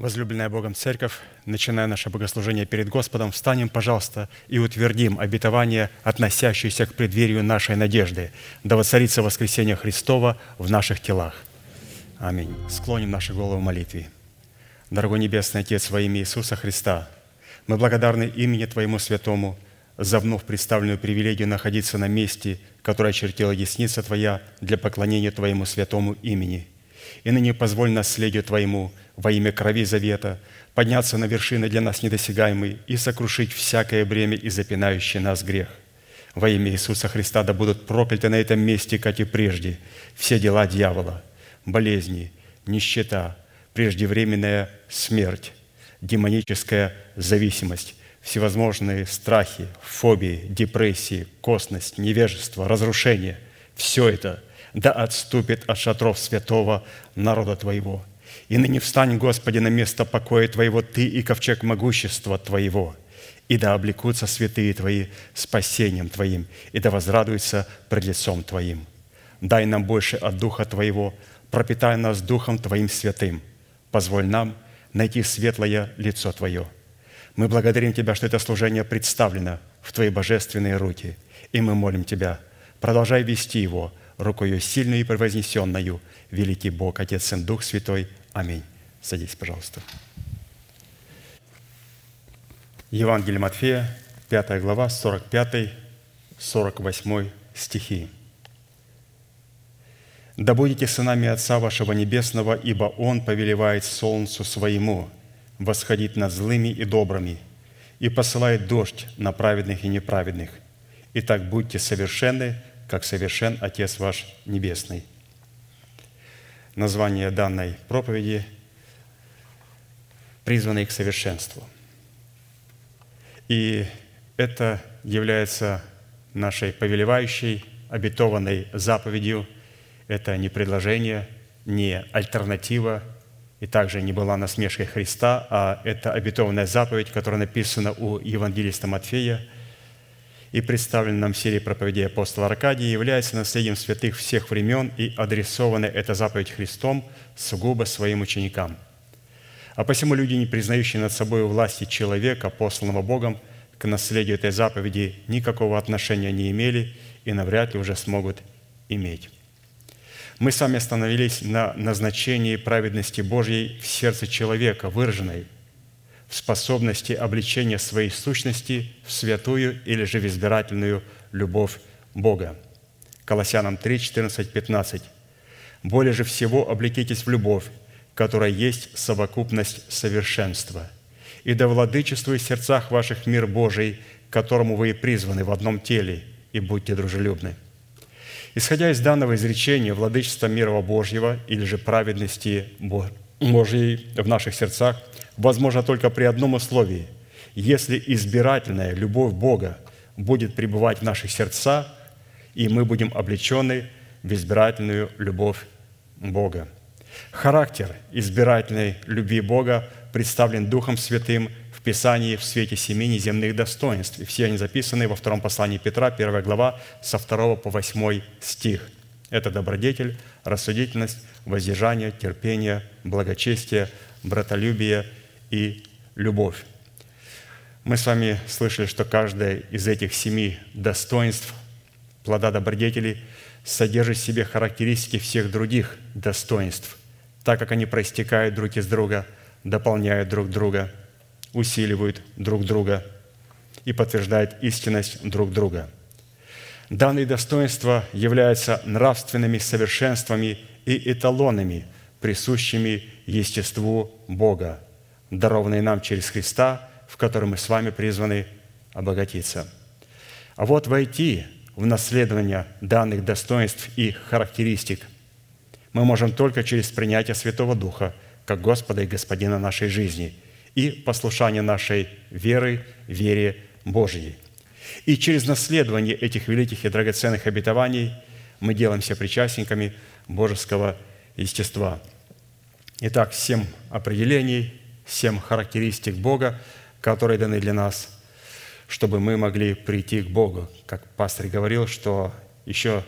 Возлюбленная Богом Церковь, начиная наше богослужение перед Господом, встанем, пожалуйста, и утвердим обетование, относящееся к преддверию нашей надежды, да воцарится воскресение Христова в наших телах. Аминь. Склоним наши головы в молитве. Дорогой Небесный Отец, во имя Иисуса Христа, мы благодарны имени Твоему Святому за вновь представленную привилегию находиться на месте, которое очертила десница Твоя для поклонения Твоему святому имени. И ныне позволь наследию Твоему – во имя крови завета, подняться на вершины для нас недосягаемые и сокрушить всякое бремя и запинающий нас грех. Во имя Иисуса Христа да будут прокляты на этом месте, как и прежде, все дела дьявола, болезни, нищета, преждевременная смерть, демоническая зависимость, всевозможные страхи, фобии, депрессии, косность, невежество, разрушение – все это да отступит от шатров святого народа Твоего – и ныне встань, Господи, на место покоя Твоего, Ты и ковчег могущества Твоего, и да облекутся святые Твои спасением Твоим, и да возрадуются пред лицом Твоим. Дай нам больше от Духа Твоего, пропитай нас Духом Твоим святым. Позволь нам найти светлое лицо Твое. Мы благодарим Тебя, что это служение представлено в Твои божественные руки, и мы молим Тебя, продолжай вести его рукою сильной и превознесенную, великий Бог, Отец, Сын, Дух Святой – Аминь. Садись, пожалуйста. Евангелие Матфея, 5 глава, 45-48 стихи. «Да будете сынами Отца вашего Небесного, ибо Он повелевает солнцу своему восходить над злыми и добрыми, и посылает дождь на праведных и неправедных. Итак, будьте совершенны, как совершен Отец ваш Небесный» название данной проповеди «Призванный к совершенству». И это является нашей повелевающей, обетованной заповедью. Это не предложение, не альтернатива, и также не была насмешкой Христа, а это обетованная заповедь, которая написана у евангелиста Матфея – и представлен нам в серии проповедей апостола Аркадия, является наследием святых всех времен и адресована эта заповедь Христом сугубо своим ученикам. А посему люди, не признающие над собой власти человека, посланного Богом, к наследию этой заповеди никакого отношения не имели и навряд ли уже смогут иметь. Мы сами остановились на назначении праведности Божьей в сердце человека, выраженной – способности обличения своей сущности в святую или же в избирательную любовь Бога. Колоссянам 3, 14, 15. «Более же всего облекитесь в любовь, которая есть совокупность совершенства, и да владычествует в сердцах ваших мир Божий, которому вы и призваны в одном теле, и будьте дружелюбны». Исходя из данного изречения, владычество мира Божьего или же праведности Божьей в наших сердцах – возможно только при одном условии. Если избирательная любовь Бога будет пребывать в наших сердцах, и мы будем облечены в избирательную любовь Бога. Характер избирательной любви Бога представлен Духом Святым в Писании в свете семи неземных достоинств. И все они записаны во втором послании Петра, 1 глава, со 2 по 8 стих. Это добродетель, рассудительность, воздержание, терпение, благочестие, братолюбие – и любовь. Мы с вами слышали, что каждое из этих семи достоинств плода добродетели содержит в себе характеристики всех других достоинств, так как они проистекают друг из друга, дополняют друг друга, усиливают друг друга и подтверждают истинность друг друга. Данные достоинства являются нравственными совершенствами и эталонами, присущими естеству Бога – дарованные нам через Христа, в котором мы с вами призваны обогатиться. А вот войти в наследование данных достоинств и характеристик мы можем только через принятие Святого Духа как Господа и Господина нашей жизни и послушание нашей веры, вере Божьей. И через наследование этих великих и драгоценных обетований мы делаемся причастниками божеского естества. Итак, семь определений семь характеристик Бога, которые даны для нас, чтобы мы могли прийти к Богу. Как пастор говорил, что еще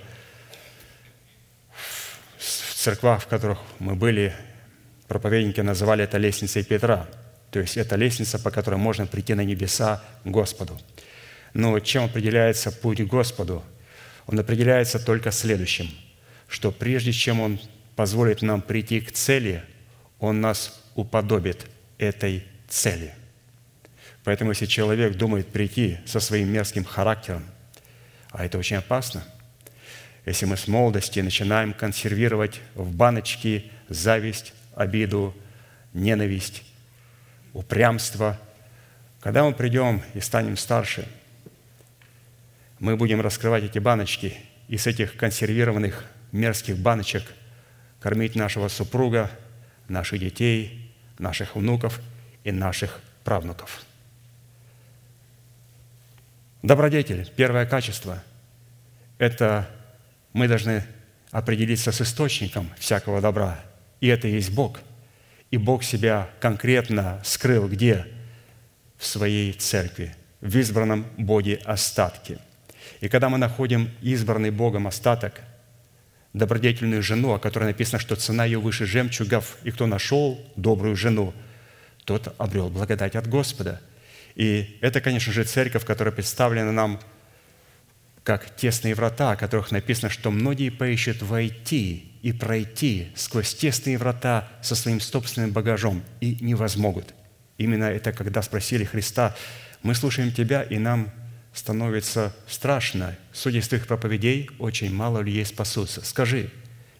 в церквах, в которых мы были, проповедники называли это лестницей Петра. То есть это лестница, по которой можно прийти на небеса Господу. Но чем определяется путь к Господу? Он определяется только следующим, что прежде чем Он позволит нам прийти к цели, Он нас уподобит этой цели. Поэтому если человек думает прийти со своим мерзким характером, а это очень опасно, если мы с молодости начинаем консервировать в баночки зависть, обиду, ненависть, упрямство, когда мы придем и станем старше, мы будем раскрывать эти баночки и с этих консервированных мерзких баночек кормить нашего супруга, наших детей, наших внуков и наших правнуков. Добродетель, первое качество – это мы должны определиться с источником всякого добра, и это и есть Бог. И Бог себя конкретно скрыл где? В своей церкви, в избранном Боге остатке. И когда мы находим избранный Богом остаток, добродетельную жену, о которой написано, что цена ее выше жемчугов, и кто нашел добрую жену, тот обрел благодать от Господа. И это, конечно же, церковь, которая представлена нам – как тесные врата, о которых написано, что многие поищут войти и пройти сквозь тесные врата со своим собственным багажом и не возмогут. Именно это, когда спросили Христа, мы слушаем Тебя, и нам становится страшно. Судя из твоих проповедей, очень мало людей спасутся. Скажи,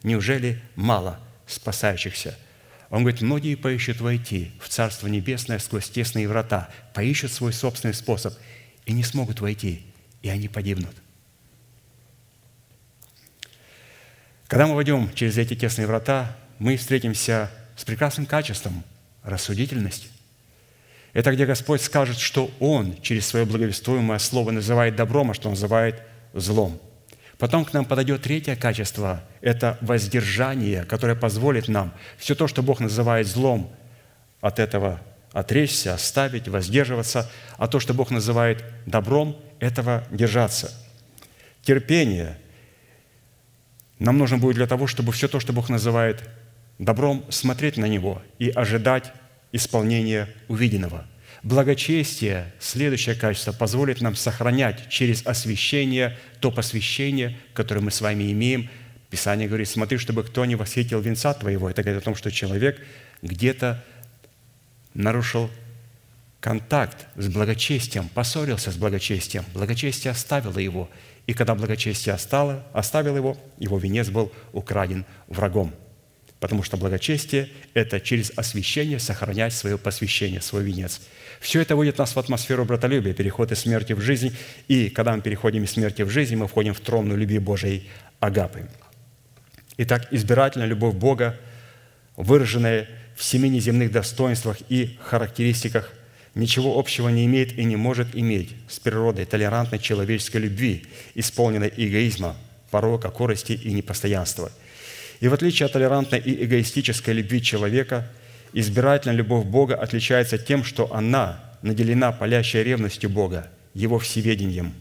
неужели мало спасающихся? Он говорит, многие поищут войти в Царство Небесное сквозь тесные врата, поищут свой собственный способ и не смогут войти, и они погибнут. Когда мы войдем через эти тесные врата, мы встретимся с прекрасным качеством – рассудительность. Это где Господь скажет, что Он через свое благовествуемое слово называет добром, а что называет злом. Потом к нам подойдет третье качество – это воздержание, которое позволит нам все то, что Бог называет злом, от этого отречься, оставить, воздерживаться, а то, что Бог называет добром, этого держаться. Терпение – нам нужно будет для того, чтобы все то, что Бог называет добром, смотреть на него и ожидать исполнения увиденного. Благочестие, следующее качество, позволит нам сохранять через освящение то посвящение, которое мы с вами имеем. Писание говорит, смотри, чтобы кто не восхитил венца твоего. Это говорит о том, что человек где-то нарушил контакт с благочестием, поссорился с благочестием. Благочестие оставило его – и когда благочестие остало, оставил его, его венец был украден врагом. Потому что благочестие – это через освящение сохранять свое посвящение, свой венец. Все это вводит нас в атмосферу братолюбия, переход из смерти в жизнь. И когда мы переходим из смерти в жизнь, мы входим в тронную любви Божией Агапы. Итак, избирательная любовь Бога, выраженная в семи неземных достоинствах и характеристиках ничего общего не имеет и не может иметь с природой толерантной человеческой любви, исполненной эгоизма, порока, корости и непостоянства. И в отличие от толерантной и эгоистической любви человека, избирательная любовь Бога отличается тем, что она наделена палящей ревностью Бога, Его всеведением,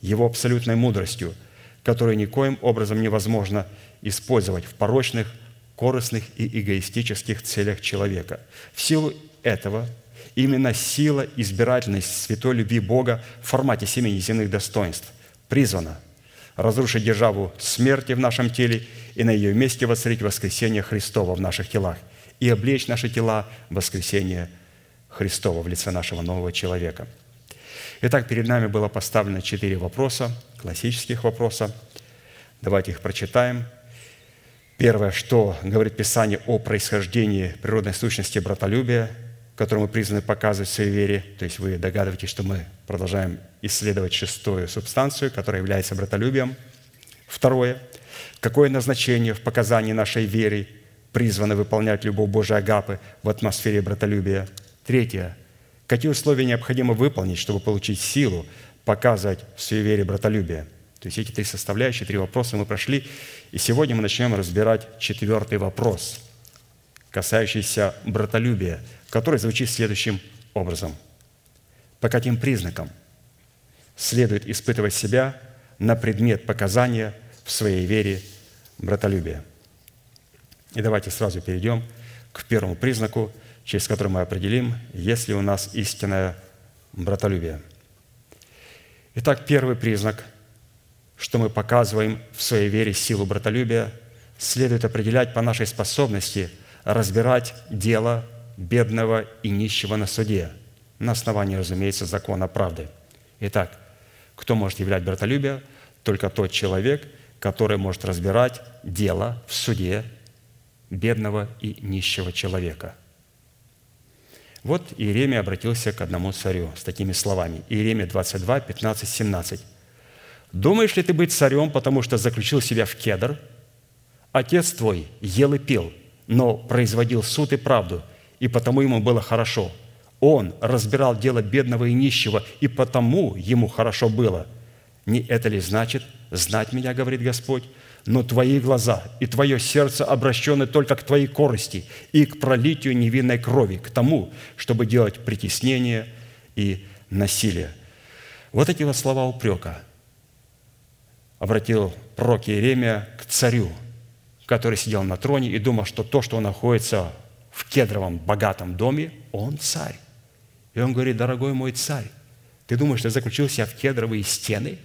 Его абсолютной мудростью, которую никоим образом невозможно использовать в порочных, корыстных и эгоистических целях человека. В силу этого Именно сила, избирательность святой любви Бога в формате семи неземных достоинств призвана разрушить державу смерти в нашем теле и на ее месте воцарить воскресение Христова в наших телах и облечь наши тела в воскресение Христова в лице нашего нового человека. Итак, перед нами было поставлено четыре вопроса, классических вопроса. Давайте их прочитаем. Первое, что говорит Писание о происхождении природной сущности братолюбия – которую мы призваны показывать в своей вере. То есть вы догадываетесь, что мы продолжаем исследовать шестую субстанцию, которая является братолюбием. Второе. Какое назначение в показании нашей веры призвано выполнять любовь Божия Агапы в атмосфере братолюбия? Третье. Какие условия необходимо выполнить, чтобы получить силу показывать в своей вере братолюбие? То есть эти три составляющие, три вопроса мы прошли. И сегодня мы начнем разбирать четвертый вопрос, касающийся братолюбия – который звучит следующим образом. По каким признакам следует испытывать себя на предмет показания в своей вере братолюбия? И давайте сразу перейдем к первому признаку, через который мы определим, есть ли у нас истинное братолюбие. Итак, первый признак, что мы показываем в своей вере силу братолюбия, следует определять по нашей способности разбирать дело бедного и нищего на суде, на основании, разумеется, закона правды. Итак, кто может являть братолюбие? Только тот человек, который может разбирать дело в суде бедного и нищего человека. Вот Иеремия обратился к одному царю с такими словами. Иеремия 22, 15, 17. «Думаешь ли ты быть царем, потому что заключил себя в кедр? Отец твой ел и пил, но производил суд и правду, и потому ему было хорошо. Он разбирал дело бедного и нищего, и потому ему хорошо было. Не это ли значит знать меня, говорит Господь? Но твои глаза и твое сердце обращены только к твоей корости и к пролитию невинной крови, к тому, чтобы делать притеснение и насилие. Вот эти вот слова упрека обратил пророк Иеремия к царю, который сидел на троне и думал, что то, что он находится в кедровом богатом доме, он царь. И он говорит, дорогой мой царь, ты думаешь, ты заключил себя в кедровые стены,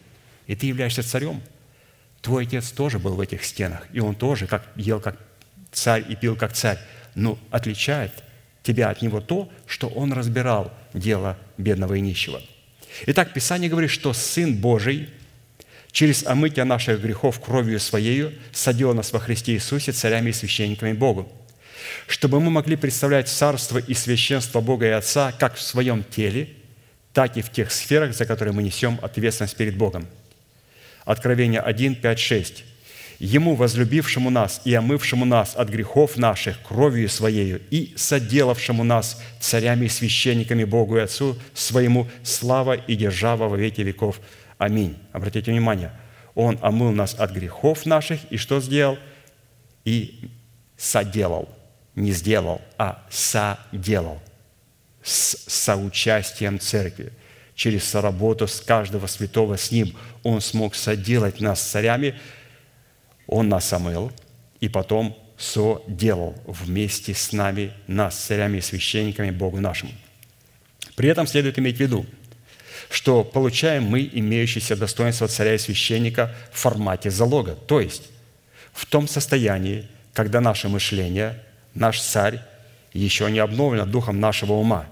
и ты являешься царем? Твой отец тоже был в этих стенах, и он тоже как, ел как царь и пил как царь. Но отличает тебя от него то, что он разбирал дело бедного и нищего. Итак, Писание говорит, что Сын Божий через омытие наших грехов кровью Своею садил нас во Христе Иисусе царями и священниками Богу – чтобы мы могли представлять царство и священство Бога и Отца как в своем теле, так и в тех сферах, за которые мы несем ответственность перед Богом. Откровение 1, 5, 6. Ему, возлюбившему нас и омывшему нас от грехов наших кровью Своею и соделавшему нас царями и священниками Богу и Отцу Своему, слава и держава во веки веков. Аминь. Обратите внимание, Он омыл нас от грехов наших и что сделал? И соделал не сделал, а соделал с соучастием церкви. Через соработу с каждого святого с ним он смог соделать нас царями, он нас омыл, и потом соделал вместе с нами нас царями и священниками Богу нашему. При этом следует иметь в виду, что получаем мы имеющееся достоинство царя и священника в формате залога, то есть в том состоянии, когда наше мышление наш царь еще не обновлено духом нашего ума.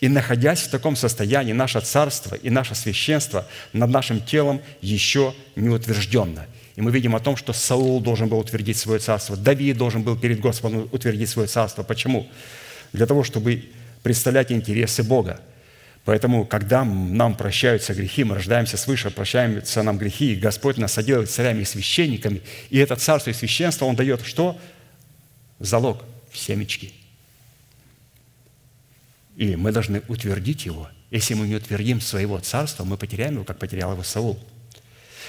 И находясь в таком состоянии, наше царство и наше священство над нашим телом еще не утвержденно. И мы видим о том, что Саул должен был утвердить свое царство, Давид должен был перед Господом утвердить свое царство. Почему? Для того, чтобы представлять интересы Бога. Поэтому, когда нам прощаются грехи, мы рождаемся свыше, прощаются нам грехи, и Господь нас соделает царями и священниками, и это царство и священство Он дает что? Залог – семечки. И мы должны утвердить его. Если мы не утвердим своего царства, мы потеряем его, как потерял его Саул.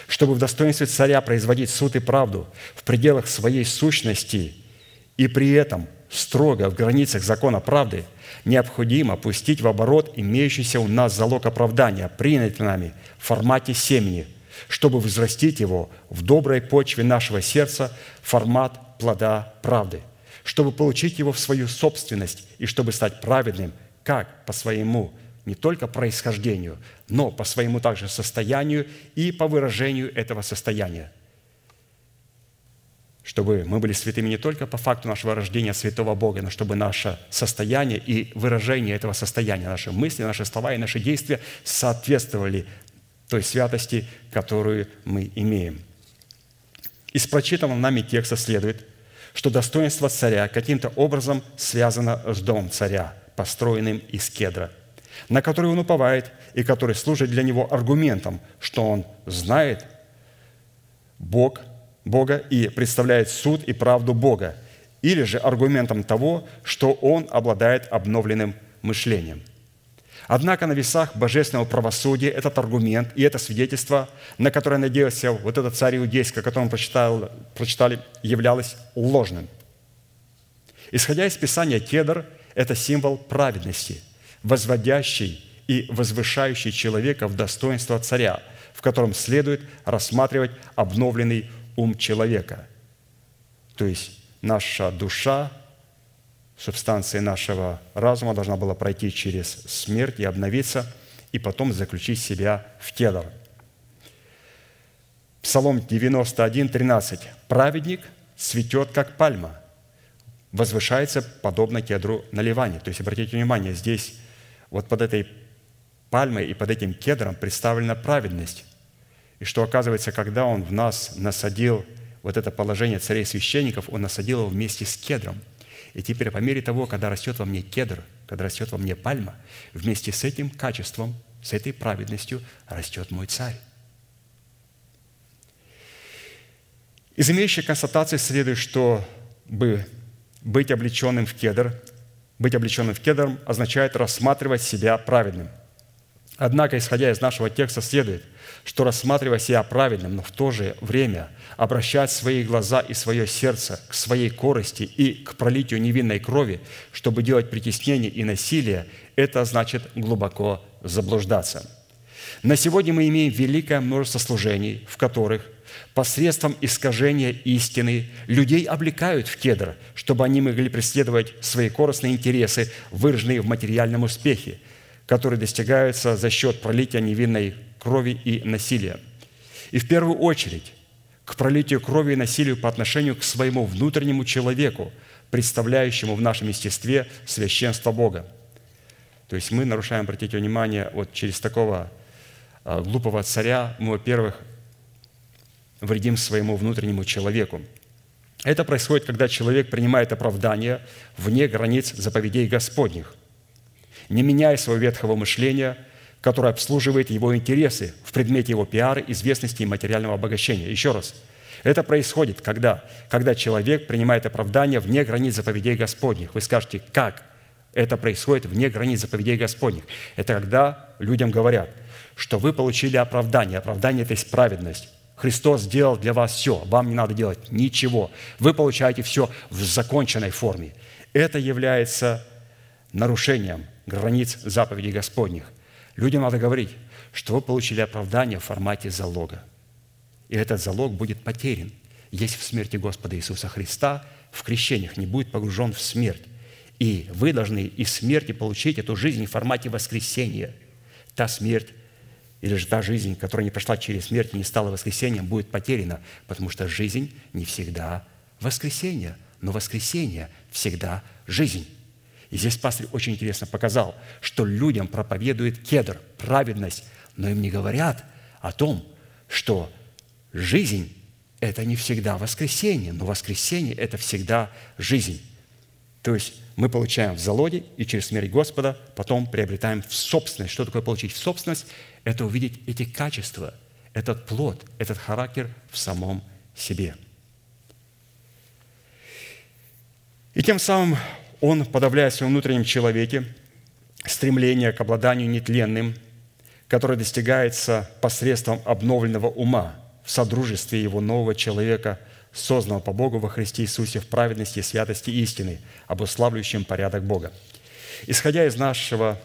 Чтобы в достоинстве царя производить суд и правду в пределах своей сущности и при этом строго в границах закона правды, необходимо пустить в оборот имеющийся у нас залог оправдания, принятый нами в формате семени, чтобы взрастить его в доброй почве нашего сердца формат плода правды чтобы получить его в свою собственность и чтобы стать праведным, как по своему не только происхождению, но по своему также состоянию и по выражению этого состояния. Чтобы мы были святыми не только по факту нашего рождения святого Бога, но чтобы наше состояние и выражение этого состояния, наши мысли, наши слова и наши действия соответствовали той святости, которую мы имеем. Из прочитанного нами текста следует, что достоинство царя каким-то образом связано с домом царя, построенным из кедра, на который он уповает и который служит для него аргументом, что он знает Бог, Бога и представляет суд и правду Бога, или же аргументом того, что он обладает обновленным мышлением. Однако на весах божественного правосудия этот аргумент и это свидетельство, на которое надеялся вот этот царь иудейский, о котором прочитал, прочитали, являлось ложным. Исходя из Писания, кедр – это символ праведности, возводящий и возвышающий человека в достоинство царя, в котором следует рассматривать обновленный ум человека. То есть наша душа, субстанция нашего разума должна была пройти через смерть и обновиться, и потом заключить себя в кедр. Псалом 91, 13. «Праведник цветет, как пальма, возвышается, подобно кедру на Ливане». То есть, обратите внимание, здесь вот под этой пальмой и под этим кедром представлена праведность. И что оказывается, когда Он в нас насадил вот это положение царей священников, Он насадил его вместе с кедром. И теперь по мере того, когда растет во мне кедр, когда растет во мне пальма, вместе с этим качеством, с этой праведностью растет мой царь. Из имеющей констатации следует, что бы быть облеченным в кедр, быть облеченным в кедр означает рассматривать себя праведным. Однако, исходя из нашего текста, следует, что рассматривая себя праведным, но в то же время обращать свои глаза и свое сердце к своей корости и к пролитию невинной крови, чтобы делать притеснение и насилие, это значит глубоко заблуждаться. На сегодня мы имеем великое множество служений, в которых посредством искажения истины людей облекают в кедр, чтобы они могли преследовать свои корыстные интересы, выраженные в материальном успехе – которые достигаются за счет пролития невинной крови и насилия. И в первую очередь к пролитию крови и насилию по отношению к своему внутреннему человеку, представляющему в нашем естестве священство Бога. То есть мы нарушаем, обратите внимание, вот через такого а, глупого царя мы, во-первых, вредим своему внутреннему человеку. Это происходит, когда человек принимает оправдание вне границ заповедей Господних не меняя своего ветхого мышления, которое обслуживает его интересы в предмете его пиара, известности и материального обогащения. Еще раз, это происходит, когда, когда человек принимает оправдание вне границ заповедей Господних. Вы скажете, как это происходит вне границ заповедей Господних? Это когда людям говорят, что вы получили оправдание. Оправдание – это есть праведность. Христос сделал для вас все, вам не надо делать ничего. Вы получаете все в законченной форме. Это является нарушением границ заповедей Господних. Людям надо говорить, что вы получили оправдание в формате залога. И этот залог будет потерян, если в смерти Господа Иисуса Христа в крещениях не будет погружен в смерть. И вы должны из смерти получить эту жизнь в формате воскресения. Та смерть или же та жизнь, которая не прошла через смерть и не стала воскресением, будет потеряна, потому что жизнь не всегда воскресение, но воскресение всегда жизнь. И здесь пастырь очень интересно показал, что людям проповедует кедр, праведность, но им не говорят о том, что жизнь – это не всегда воскресенье, но воскресенье – это всегда жизнь. То есть мы получаем в залоге и через смерть Господа потом приобретаем в собственность. Что такое получить в собственность? Это увидеть эти качества, этот плод, этот характер в самом себе. И тем самым он подавляет в своем внутреннем человеке стремление к обладанию нетленным, которое достигается посредством обновленного ума в содружестве его нового человека, созданного по Богу во Христе Иисусе в праведности, святости истины, обуславливающем порядок Бога. Исходя из нашего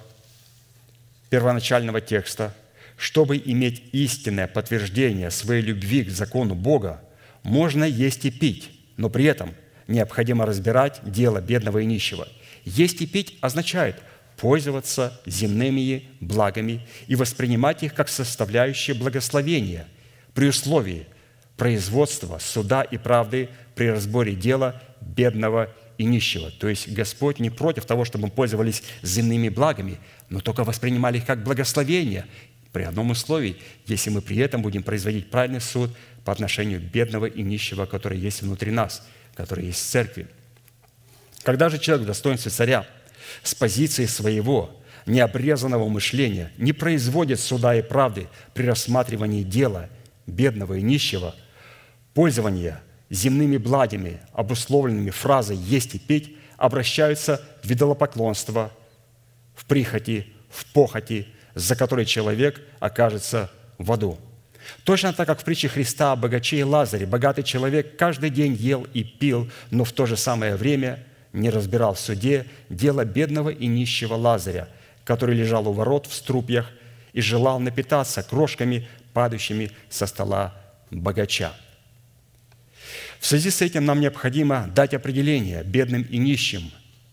первоначального текста, чтобы иметь истинное подтверждение своей любви к закону Бога, можно есть и пить, но при этом – необходимо разбирать дело бедного и нищего. Есть и пить означает пользоваться земными благами и воспринимать их как составляющие благословения при условии производства суда и правды при разборе дела бедного и нищего. То есть Господь не против того, чтобы мы пользовались земными благами, но только воспринимали их как благословение при одном условии, если мы при этом будем производить правильный суд по отношению бедного и нищего, который есть внутри нас – который есть в церкви. Когда же человек в достоинстве царя с позиции своего необрезанного мышления не производит суда и правды при рассматривании дела бедного и нищего, пользования земными благами, обусловленными фразой «есть и пить», обращаются в идолопоклонство, в прихоти, в похоти, за которой человек окажется в аду – Точно так, как в притче Христа о богаче и Лазаре, богатый человек каждый день ел и пил, но в то же самое время не разбирал в суде дело бедного и нищего Лазаря, который лежал у ворот в струпьях и желал напитаться крошками, падающими со стола богача. В связи с этим нам необходимо дать определение бедным и нищим,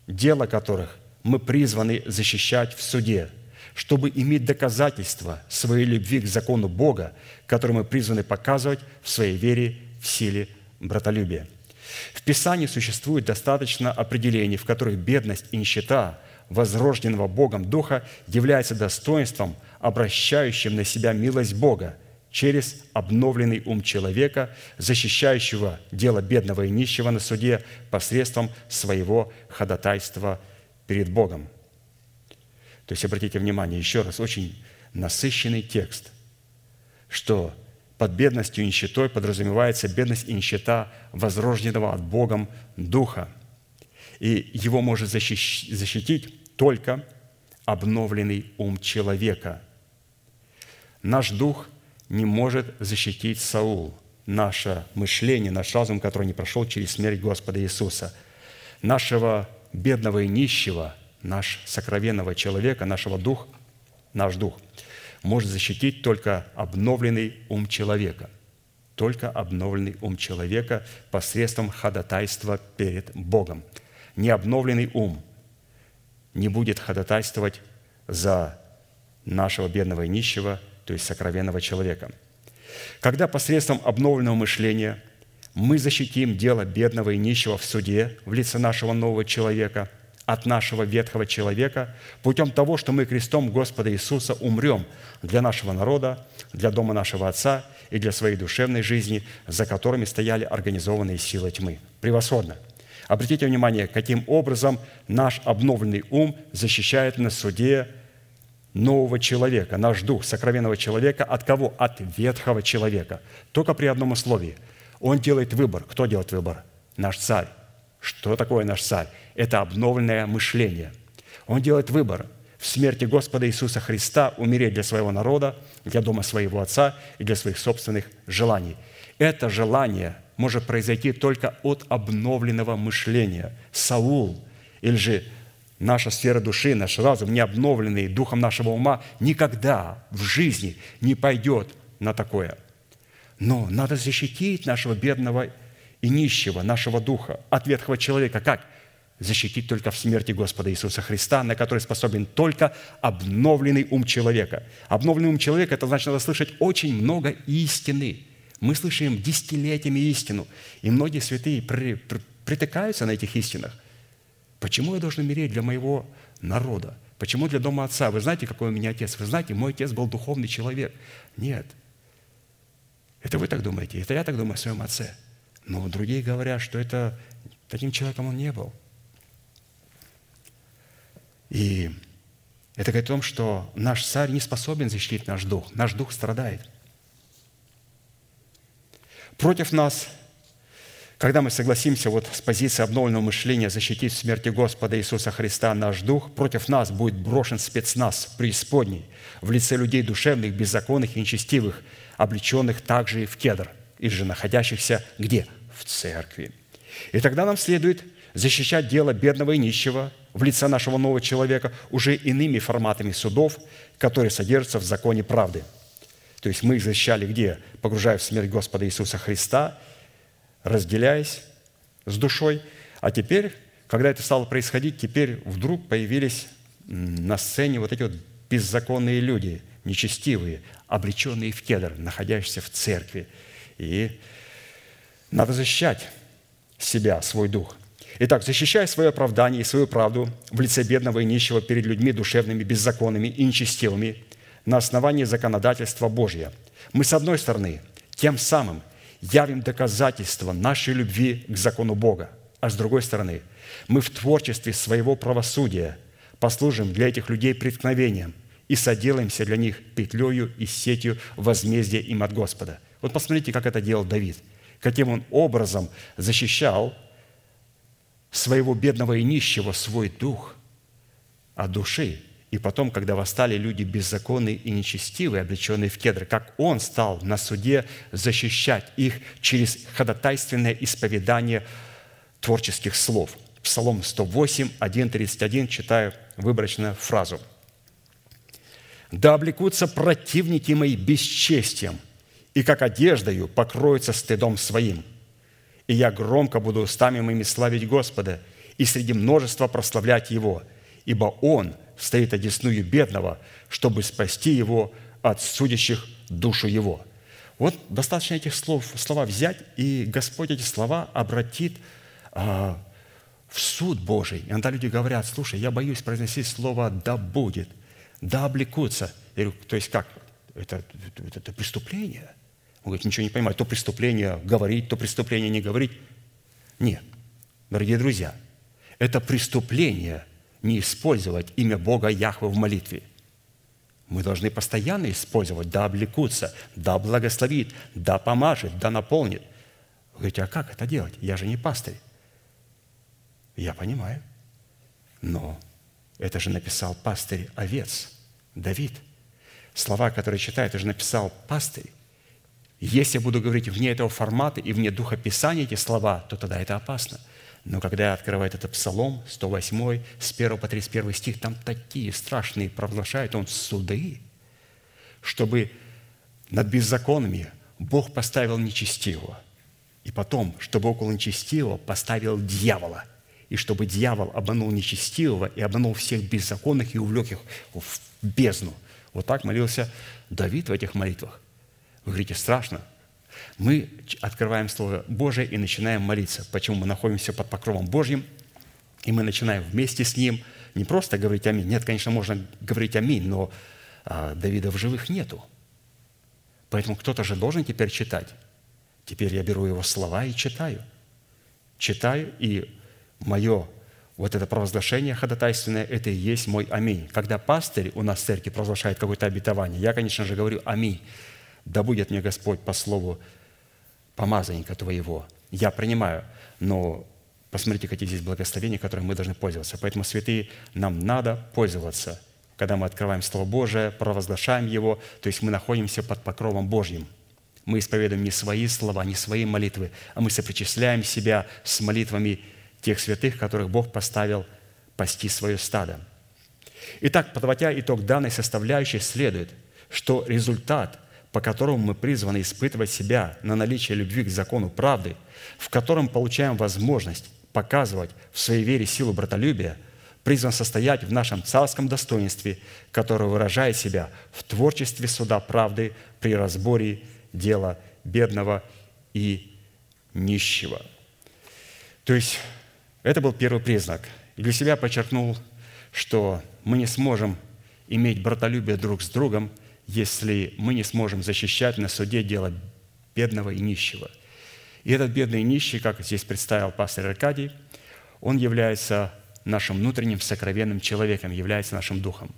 дело которых мы призваны защищать в суде, чтобы иметь доказательства своей любви к закону Бога, который мы призваны показывать в своей вере в силе братолюбия. В Писании существует достаточно определений, в которых бедность и нищета возрожденного Богом Духа является достоинством, обращающим на себя милость Бога через обновленный ум человека, защищающего дело бедного и нищего на суде посредством своего ходатайства перед Богом. То есть, обратите внимание, еще раз, очень насыщенный текст, что под бедностью и нищетой подразумевается бедность и нищета возрожденного от Богом Духа. И его может защитить только обновленный ум человека. Наш дух – не может защитить Саул, наше мышление, наш разум, который не прошел через смерть Господа Иисуса. Нашего бедного и нищего, наш сокровенного человека, нашего дух, наш дух может защитить только обновленный ум человека. Только обновленный ум человека посредством ходатайства перед Богом. Необновленный ум не будет ходатайствовать за нашего бедного и нищего – то есть сокровенного человека. Когда посредством обновленного мышления мы защитим дело бедного и нищего в суде в лице нашего нового человека от нашего ветхого человека путем того, что мы крестом Господа Иисуса умрем для нашего народа, для дома нашего Отца и для своей душевной жизни, за которыми стояли организованные силы тьмы. Превосходно! Обратите внимание, каким образом наш обновленный ум защищает на суде нового человека, наш дух сокровенного человека. От кого? От ветхого человека. Только при одном условии. Он делает выбор. Кто делает выбор? Наш царь. Что такое наш царь? Это обновленное мышление. Он делает выбор в смерти Господа Иисуса Христа умереть для своего народа, для дома своего Отца и для своих собственных желаний. Это желание может произойти только от обновленного мышления. Саул или же наша сфера души, наш разум, не обновленный духом нашего ума, никогда в жизни не пойдет на такое. Но надо защитить нашего бедного и нищего, нашего духа от ветхого человека. Как? Защитить только в смерти Господа Иисуса Христа, на который способен только обновленный ум человека. Обновленный ум человека – это значит, надо слышать очень много истины. Мы слышим десятилетиями истину, и многие святые притыкаются на этих истинах – Почему я должен умереть для моего народа? Почему для дома отца? Вы знаете, какой у меня отец? Вы знаете, мой отец был духовный человек. Нет. Это вы так думаете, это я так думаю о своем отце. Но другие говорят, что это таким человеком он не был. И это говорит о том, что наш царь не способен защитить наш дух. Наш дух страдает. Против нас когда мы согласимся вот с позиции обновленного мышления защитить в смерти Господа Иисуса Христа наш дух, против нас будет брошен спецназ преисподней в лице людей душевных, беззаконных и нечестивых, облеченных также и в кедр, и же находящихся где? В церкви. И тогда нам следует защищать дело бедного и нищего в лице нашего нового человека уже иными форматами судов, которые содержатся в законе правды. То есть мы их защищали где? Погружая в смерть Господа Иисуса Христа – разделяясь с душой. А теперь, когда это стало происходить, теперь вдруг появились на сцене вот эти вот беззаконные люди, нечестивые, облеченные в кедр, находящиеся в церкви. И надо защищать себя, свой дух. Итак, защищая свое оправдание и свою правду в лице бедного и нищего перед людьми душевными, беззаконными и нечестивыми на основании законодательства Божьего, мы, с одной стороны, тем самым явим доказательство нашей любви к закону Бога. А с другой стороны, мы в творчестве своего правосудия послужим для этих людей преткновением и соделаемся для них петлею и сетью возмездия им от Господа. Вот посмотрите, как это делал Давид. Каким он образом защищал своего бедного и нищего свой дух от души, и потом, когда восстали люди беззаконные и нечестивые, облеченные в кедры, как он стал на суде защищать их через ходатайственное исповедание творческих слов. Псалом 108, 1.31, читаю выборочную фразу. «Да облекутся противники мои бесчестием, и как одеждою покроются стыдом своим, и я громко буду устами моими славить Господа и среди множества прославлять Его, ибо Он стоит одесную бедного, чтобы спасти его от судящих душу его». Вот достаточно этих слов, слова взять, и Господь эти слова обратит а, в суд Божий. Иногда люди говорят, слушай, я боюсь произносить слово «да будет», «да облекутся». Я говорю, то есть как? Это, это, это преступление. Он говорит, ничего не понимает. То преступление говорить, то преступление не говорить. Нет, дорогие друзья, это преступление не использовать имя Бога Яхвы в молитве. Мы должны постоянно использовать «да облекутся», «да благословит», «да помажет», «да наполнит». Вы говорите, а как это делать? Я же не пастырь. Я понимаю. Но это же написал пастырь овец, Давид. Слова, которые читает, это же написал пастырь. Если я буду говорить вне этого формата и вне духа Писания эти слова, то тогда это опасно. Но когда я открываю этот псалом, 108, с 1 по 31 стих, там такие страшные провозглашает он суды, чтобы над беззаконными Бог поставил нечестивого. И потом, чтобы около нечестивого поставил дьявола – и чтобы дьявол обманул нечестивого и обманул всех беззаконных и увлек их в бездну. Вот так молился Давид в этих молитвах. Вы говорите, страшно? Мы открываем Слово Божие и начинаем молиться. Почему? Мы находимся под покровом Божьим, и мы начинаем вместе с Ним не просто говорить «Аминь». Нет, конечно, можно говорить «Аминь», но а, Давида в живых нету. Поэтому кто-то же должен теперь читать. Теперь я беру его слова и читаю. Читаю, и мое вот это провозглашение ходатайственное, это и есть мой аминь. Когда пастырь у нас в церкви провозглашает какое-то обетование, я, конечно же, говорю аминь. Да будет мне Господь по слову помазанника твоего. Я принимаю, но посмотрите, какие здесь благословения, которыми мы должны пользоваться. Поэтому, святые, нам надо пользоваться. Когда мы открываем Слово Божие, провозглашаем его, то есть мы находимся под покровом Божьим. Мы исповедуем не свои слова, не свои молитвы, а мы сопричисляем себя с молитвами тех святых, которых Бог поставил пасти свое стадо. Итак, подводя итог данной составляющей, следует, что результат, по которому мы призваны испытывать себя на наличие любви к закону правды, в котором получаем возможность показывать в своей вере силу братолюбия, призван состоять в нашем царском достоинстве, которое выражает себя в творчестве суда правды при разборе дела бедного и нищего. То есть это был первый признак. И для себя подчеркнул, что мы не сможем иметь братолюбие друг с другом, если мы не сможем защищать на суде дело бедного и нищего. И этот бедный и нищий, как здесь представил пастор Аркадий, он является нашим внутренним сокровенным человеком, является нашим духом.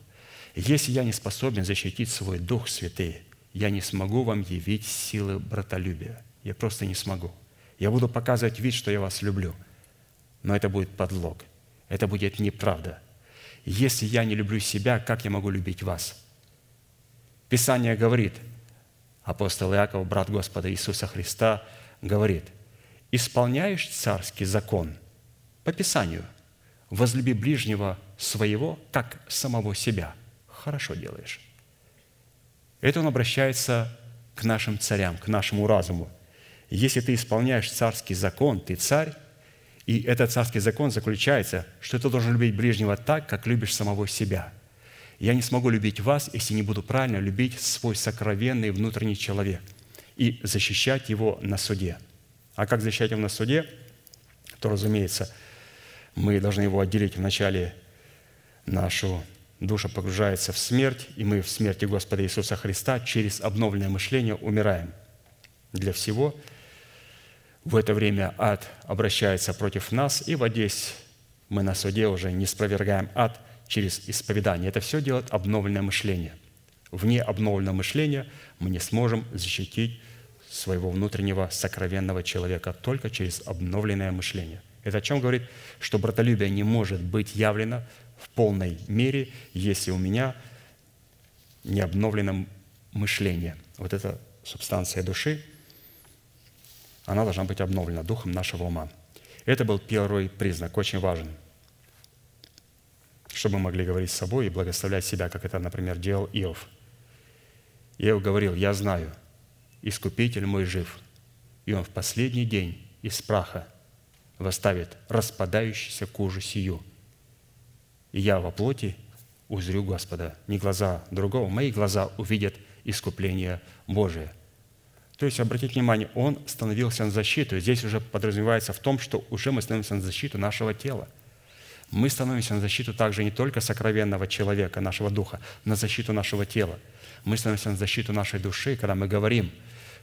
Если я не способен защитить свой дух святый, я не смогу вам явить силы братолюбия. Я просто не смогу. Я буду показывать вид, что я вас люблю – но это будет подлог. Это будет неправда. Если я не люблю себя, как я могу любить вас? Писание говорит, апостол Иаков, брат Господа Иисуса Христа, говорит, исполняешь царский закон по Писанию, возлюби ближнего своего, как самого себя. Хорошо делаешь. Это он обращается к нашим царям, к нашему разуму. Если ты исполняешь царский закон, ты царь, и этот царский закон заключается, что ты должен любить ближнего так, как любишь самого себя. Я не смогу любить вас, если не буду правильно любить свой сокровенный внутренний человек и защищать его на суде. А как защищать его на суде? То, разумеется, мы должны его отделить вначале нашу душа погружается в смерть, и мы в смерти Господа Иисуса Христа через обновленное мышление умираем для всего – в это время ад обращается против нас, и вот здесь мы на суде уже не спровергаем ад через исповедание. Это все делает обновленное мышление. Вне обновленного мышления мы не сможем защитить своего внутреннего сокровенного человека только через обновленное мышление. Это о чем говорит? Что братолюбие не может быть явлено в полной мере, если у меня не обновлено мышление. Вот это субстанция души, она должна быть обновлена духом нашего ума. Это был первый признак, очень важен, чтобы мы могли говорить с собой и благословлять себя, как это, например, делал Иов. Иов говорил, «Я знаю, Искупитель мой жив, и он в последний день из праха восставит распадающийся кожу сию. И я во плоти узрю Господа. Не глаза другого, мои глаза увидят искупление Божие. То есть, обратите внимание, Он становился на защиту. Здесь уже подразумевается в том, что уже мы становимся на защиту нашего тела. Мы становимся на защиту также не только сокровенного человека, нашего духа, на защиту нашего тела. Мы становимся на защиту нашей души, когда мы говорим,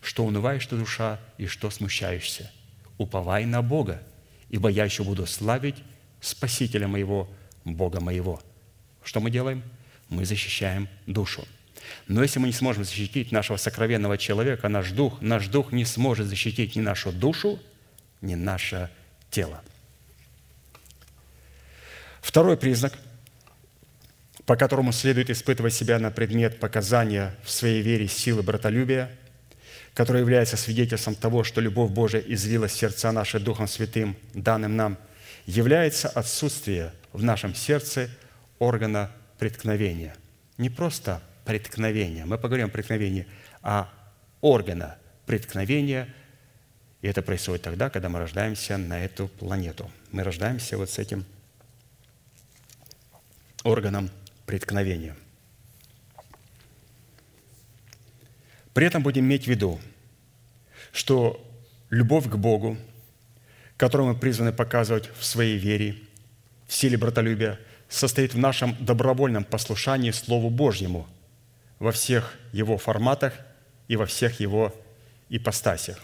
что унываешь ты душа и что смущаешься. Уповай на Бога, ибо я еще буду славить Спасителя моего, Бога моего. Что мы делаем? Мы защищаем душу. Но если мы не сможем защитить нашего сокровенного человека, наш дух, наш дух не сможет защитить ни нашу душу, ни наше тело. Второй признак, по которому следует испытывать себя на предмет показания в своей вере силы братолюбия, которое является свидетельством того, что любовь Божия излилась сердца наши Духом Святым, данным нам, является отсутствие в нашем сердце органа преткновения. Не просто преткновения, мы поговорим о преткновении, а органа преткновения, и это происходит тогда, когда мы рождаемся на эту планету. Мы рождаемся вот с этим органом преткновения. При этом будем иметь в виду, что любовь к Богу, которую мы призваны показывать в своей вере, в силе братолюбия, состоит в нашем добровольном послушании Слову Божьему во всех его форматах и во всех его ипостасях.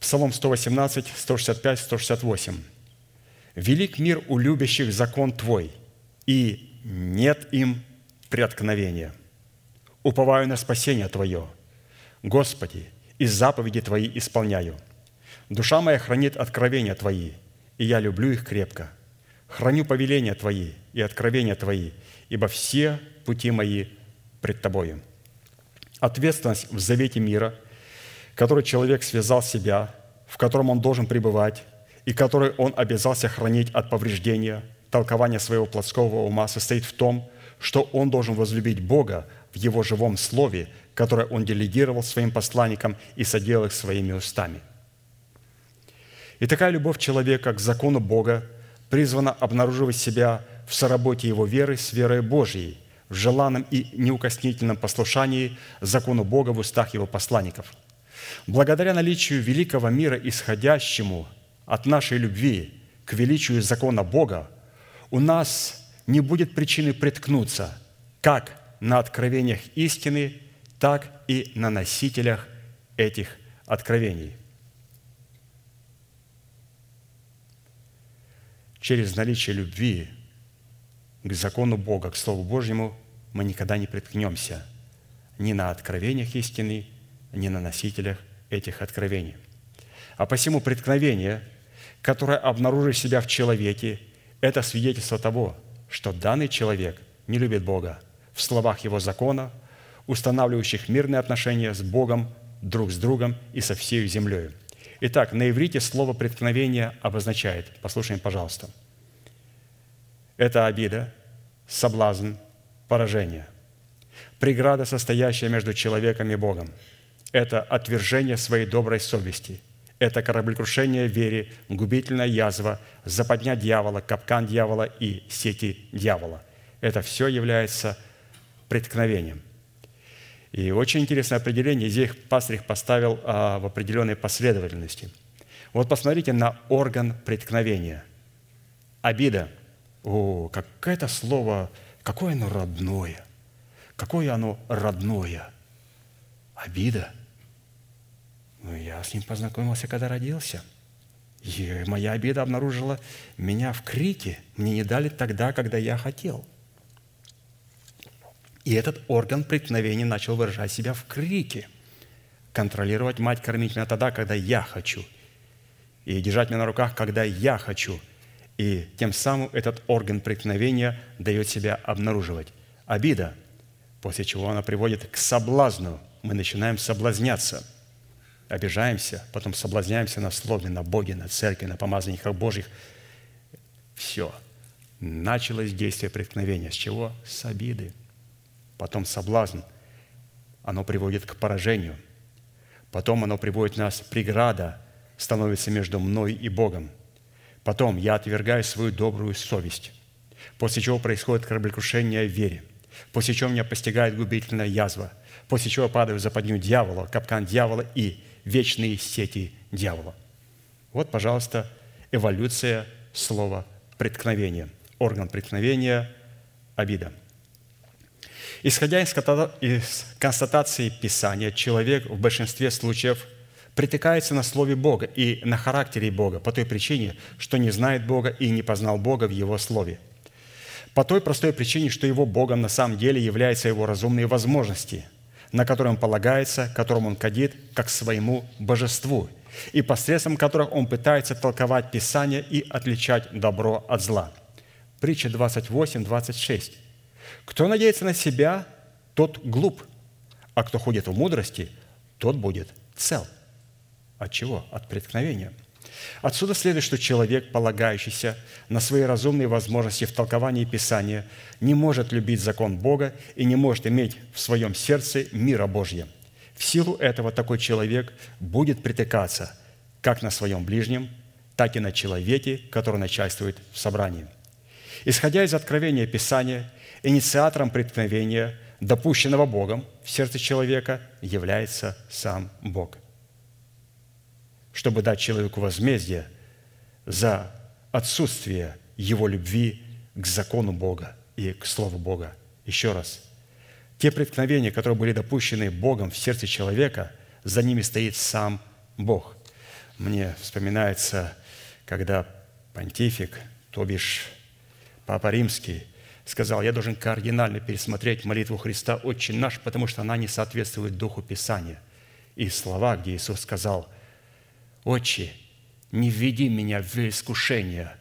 Псалом 118, 165, 168. «Велик мир у любящих закон Твой, и нет им преткновения. Уповаю на спасение Твое. Господи, и заповеди Твои исполняю. Душа моя хранит откровения Твои, и я люблю их крепко. Храню повеления Твои и откровения Твои, ибо все пути мои пред Тобою». Ответственность в завете мира, который человек связал себя, в котором он должен пребывать, и который он обязался хранить от повреждения, толкования своего плотского ума состоит в том, что он должен возлюбить Бога в Его живом Слове, которое он делегировал своим посланникам и соделал их своими устами. И такая любовь человека к закону Бога призвана обнаруживать себя в соработе его веры с верой Божьей, в желанном и неукоснительном послушании закону Бога в устах его посланников. Благодаря наличию великого мира, исходящему – от нашей любви к величию закона Бога, у нас не будет причины приткнуться как на откровениях истины, так и на носителях этих откровений. Через наличие любви к закону Бога, к Слову Божьему, мы никогда не приткнемся ни на откровениях истины, ни на носителях этих откровений. А посему преткновение – которое обнаружишь себя в человеке, это свидетельство того, что данный человек не любит Бога в словах Его закона, устанавливающих мирные отношения с Богом, друг с другом и со всей землей. Итак, на иврите слово «преткновение» обозначает, послушаем, пожалуйста, это обида, соблазн, поражение, преграда, состоящая между человеком и Богом. Это отвержение своей доброй совести – это кораблекрушение вере, губительная язва, западня дьявола, капкан дьявола и сети дьявола. Это все является преткновением. И очень интересное определение, здесь пастырь поставил а, в определенной последовательности. Вот посмотрите на орган преткновения. Обида. О, какое это слово, какое оно родное. Какое оно родное. Обида – я с ним познакомился, когда родился. И моя обида обнаружила меня в крике. Мне не дали тогда, когда я хотел. И этот орган преткновения начал выражать себя в крике. Контролировать мать, кормить меня тогда, когда я хочу. И держать меня на руках, когда я хочу. И тем самым этот орган преткновения дает себя обнаруживать. Обида, после чего она приводит к соблазну. Мы начинаем соблазняться – обижаемся, потом соблазняемся на слове, на Боге, на церкви, на помазанниках Божьих. Все. Началось действие преткновения. С чего? С обиды. Потом соблазн. Оно приводит к поражению. Потом оно приводит нас, преграда становится между мной и Богом. Потом я отвергаю свою добрую совесть, после чего происходит кораблекрушение в вере, после чего меня постигает губительная язва, после чего падаю в западню дьявола, капкан дьявола и вечные сети дьявола. Вот, пожалуйста, эволюция слова преткновение. Орган преткновения – обида. Исходя из констатации Писания, человек в большинстве случаев притыкается на слове Бога и на характере Бога по той причине, что не знает Бога и не познал Бога в Его Слове. По той простой причине, что Его Богом на самом деле являются Его разумные возможности, на которые Он полагается, которым Он кадит, как своему божеству, и посредством которых Он пытается толковать Писание и отличать добро от зла. Притча 28, 26. Кто надеется на себя, тот глуп, а кто ходит в мудрости, тот будет цел. От чего? От преткновения. Отсюда следует, что человек, полагающийся на свои разумные возможности в толковании Писания, не может любить закон Бога и не может иметь в своем сердце мира Божьего. В силу этого такой человек будет притыкаться как на своем ближнем, так и на человеке, который начальствует в собрании. Исходя из откровения Писания, инициатором преткновения, допущенного Богом в сердце человека, является сам Бог. Чтобы дать человеку возмездие за отсутствие его любви к закону Бога и к Слову Бога. Еще раз. Те преткновения, которые были допущены Богом в сердце человека, за ними стоит сам Бог. Мне вспоминается, когда понтифик, то бишь Папа Римский, сказал, я должен кардинально пересмотреть молитву Христа «Отче наш», потому что она не соответствует Духу Писания. И слова, где Иисус сказал, «Отче, не введи меня в искушение,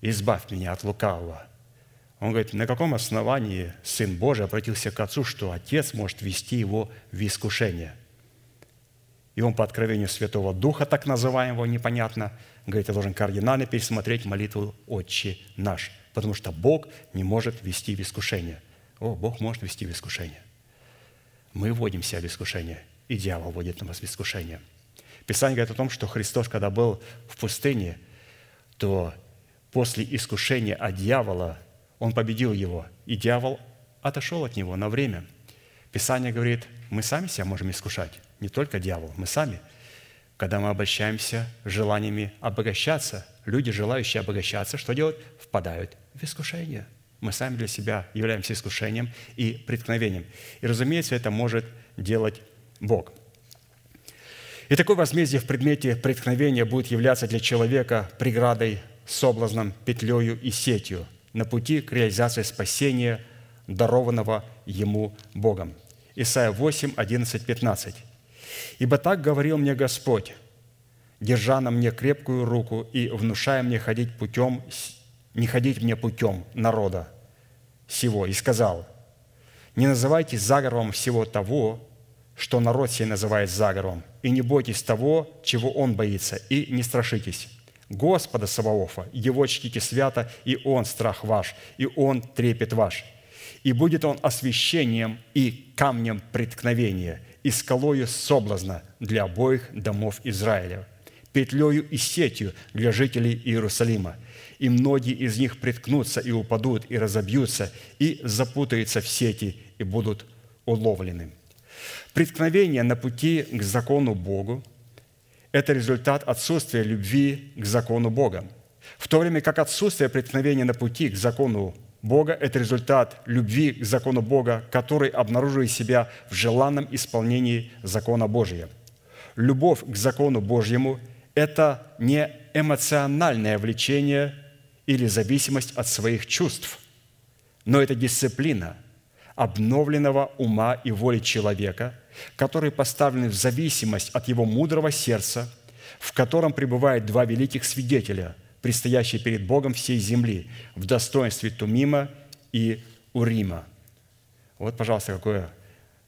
избавь меня от лукавого». Он говорит, на каком основании Сын Божий обратился к Отцу, что Отец может ввести его в искушение? И он по откровению Святого Духа, так называемого, непонятно, говорит, я должен кардинально пересмотреть молитву «Отче наш», потому что Бог не может вести в искушение. О, Бог может вести в искушение. Мы вводим себя в искушение, и дьявол вводит нас в искушение. Писание говорит о том, что Христос, когда был в пустыне, то после искушения от дьявола он победил его, и дьявол отошел от него на время. Писание говорит, мы сами себя можем искушать, не только дьявол, мы сами – когда мы обольщаемся желаниями обогащаться, люди, желающие обогащаться, что делают? Впадают в искушение. Мы сами для себя являемся искушением и преткновением. И, разумеется, это может делать Бог. И такое возмездие в предмете преткновения будет являться для человека преградой, соблазном, петлею и сетью на пути к реализации спасения, дарованного ему Богом. Исайя 8, 11, 15. Ибо так говорил мне Господь, держа на мне крепкую руку и внушая мне ходить путем, не ходить мне путем народа всего, и сказал, не называйте заговором всего того, что народ себе называет заговором, и не бойтесь того, чего он боится, и не страшитесь. Господа Саваофа, Его чтите свято, и Он страх ваш, и Он трепет ваш. И будет Он освящением и камнем преткновения, и скалою соблазна для обоих домов Израиля, петлею и сетью для жителей Иерусалима. И многие из них приткнутся и упадут, и разобьются, и запутаются в сети, и будут уловлены. Преткновение на пути к закону Богу – это результат отсутствия любви к закону Бога. В то время как отсутствие преткновения на пути к закону Бога – это результат любви к закону Бога, который обнаруживает себя в желанном исполнении закона Божия. Любовь к закону Божьему – это не эмоциональное влечение или зависимость от своих чувств, но это дисциплина обновленного ума и воли человека, который поставлен в зависимость от его мудрого сердца, в котором пребывают два великих свидетеля – предстоящий перед Богом всей земли в достоинстве Тумима и Урима. Вот, пожалуйста, какое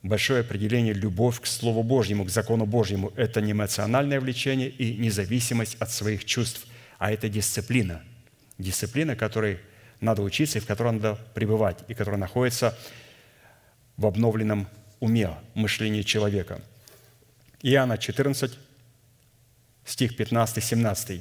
большое определение любовь к Слову Божьему, к закону Божьему. Это не эмоциональное влечение и независимость от своих чувств, а это дисциплина. Дисциплина, которой надо учиться и в которой надо пребывать, и которая находится в обновленном уме, мышлении человека. Иоанна 14, стих 15-17.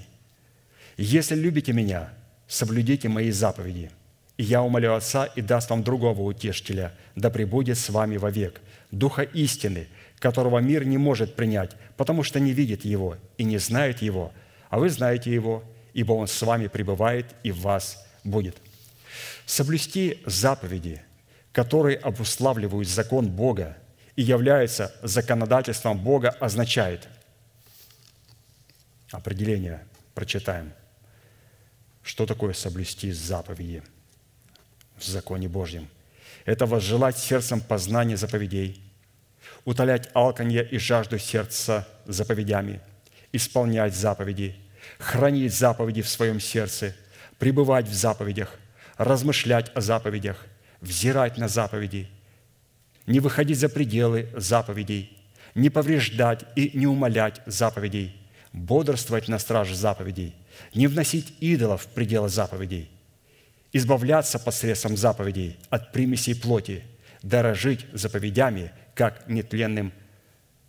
«Если любите Меня, соблюдите Мои заповеди, и я умолю Отца и даст вам другого утешителя, да пребудет с вами вовек, Духа истины, которого мир не может принять, потому что не видит Его и не знает Его, а вы знаете Его, ибо Он с вами пребывает и в вас будет». Соблюсти заповеди, которые обуславливают закон Бога и являются законодательством Бога, означает определение, прочитаем, что такое соблюсти заповеди в законе Божьем. Это возжелать сердцем познания заповедей, утолять алканье и жажду сердца заповедями, исполнять заповеди, хранить заповеди в своем сердце, пребывать в заповедях, размышлять о заповедях, взирать на заповеди, не выходить за пределы заповедей, не повреждать и не умолять заповедей, бодрствовать на страже заповедей, не вносить идолов в пределы заповедей, избавляться посредством заповедей от примесей плоти, дорожить заповедями, как нетленным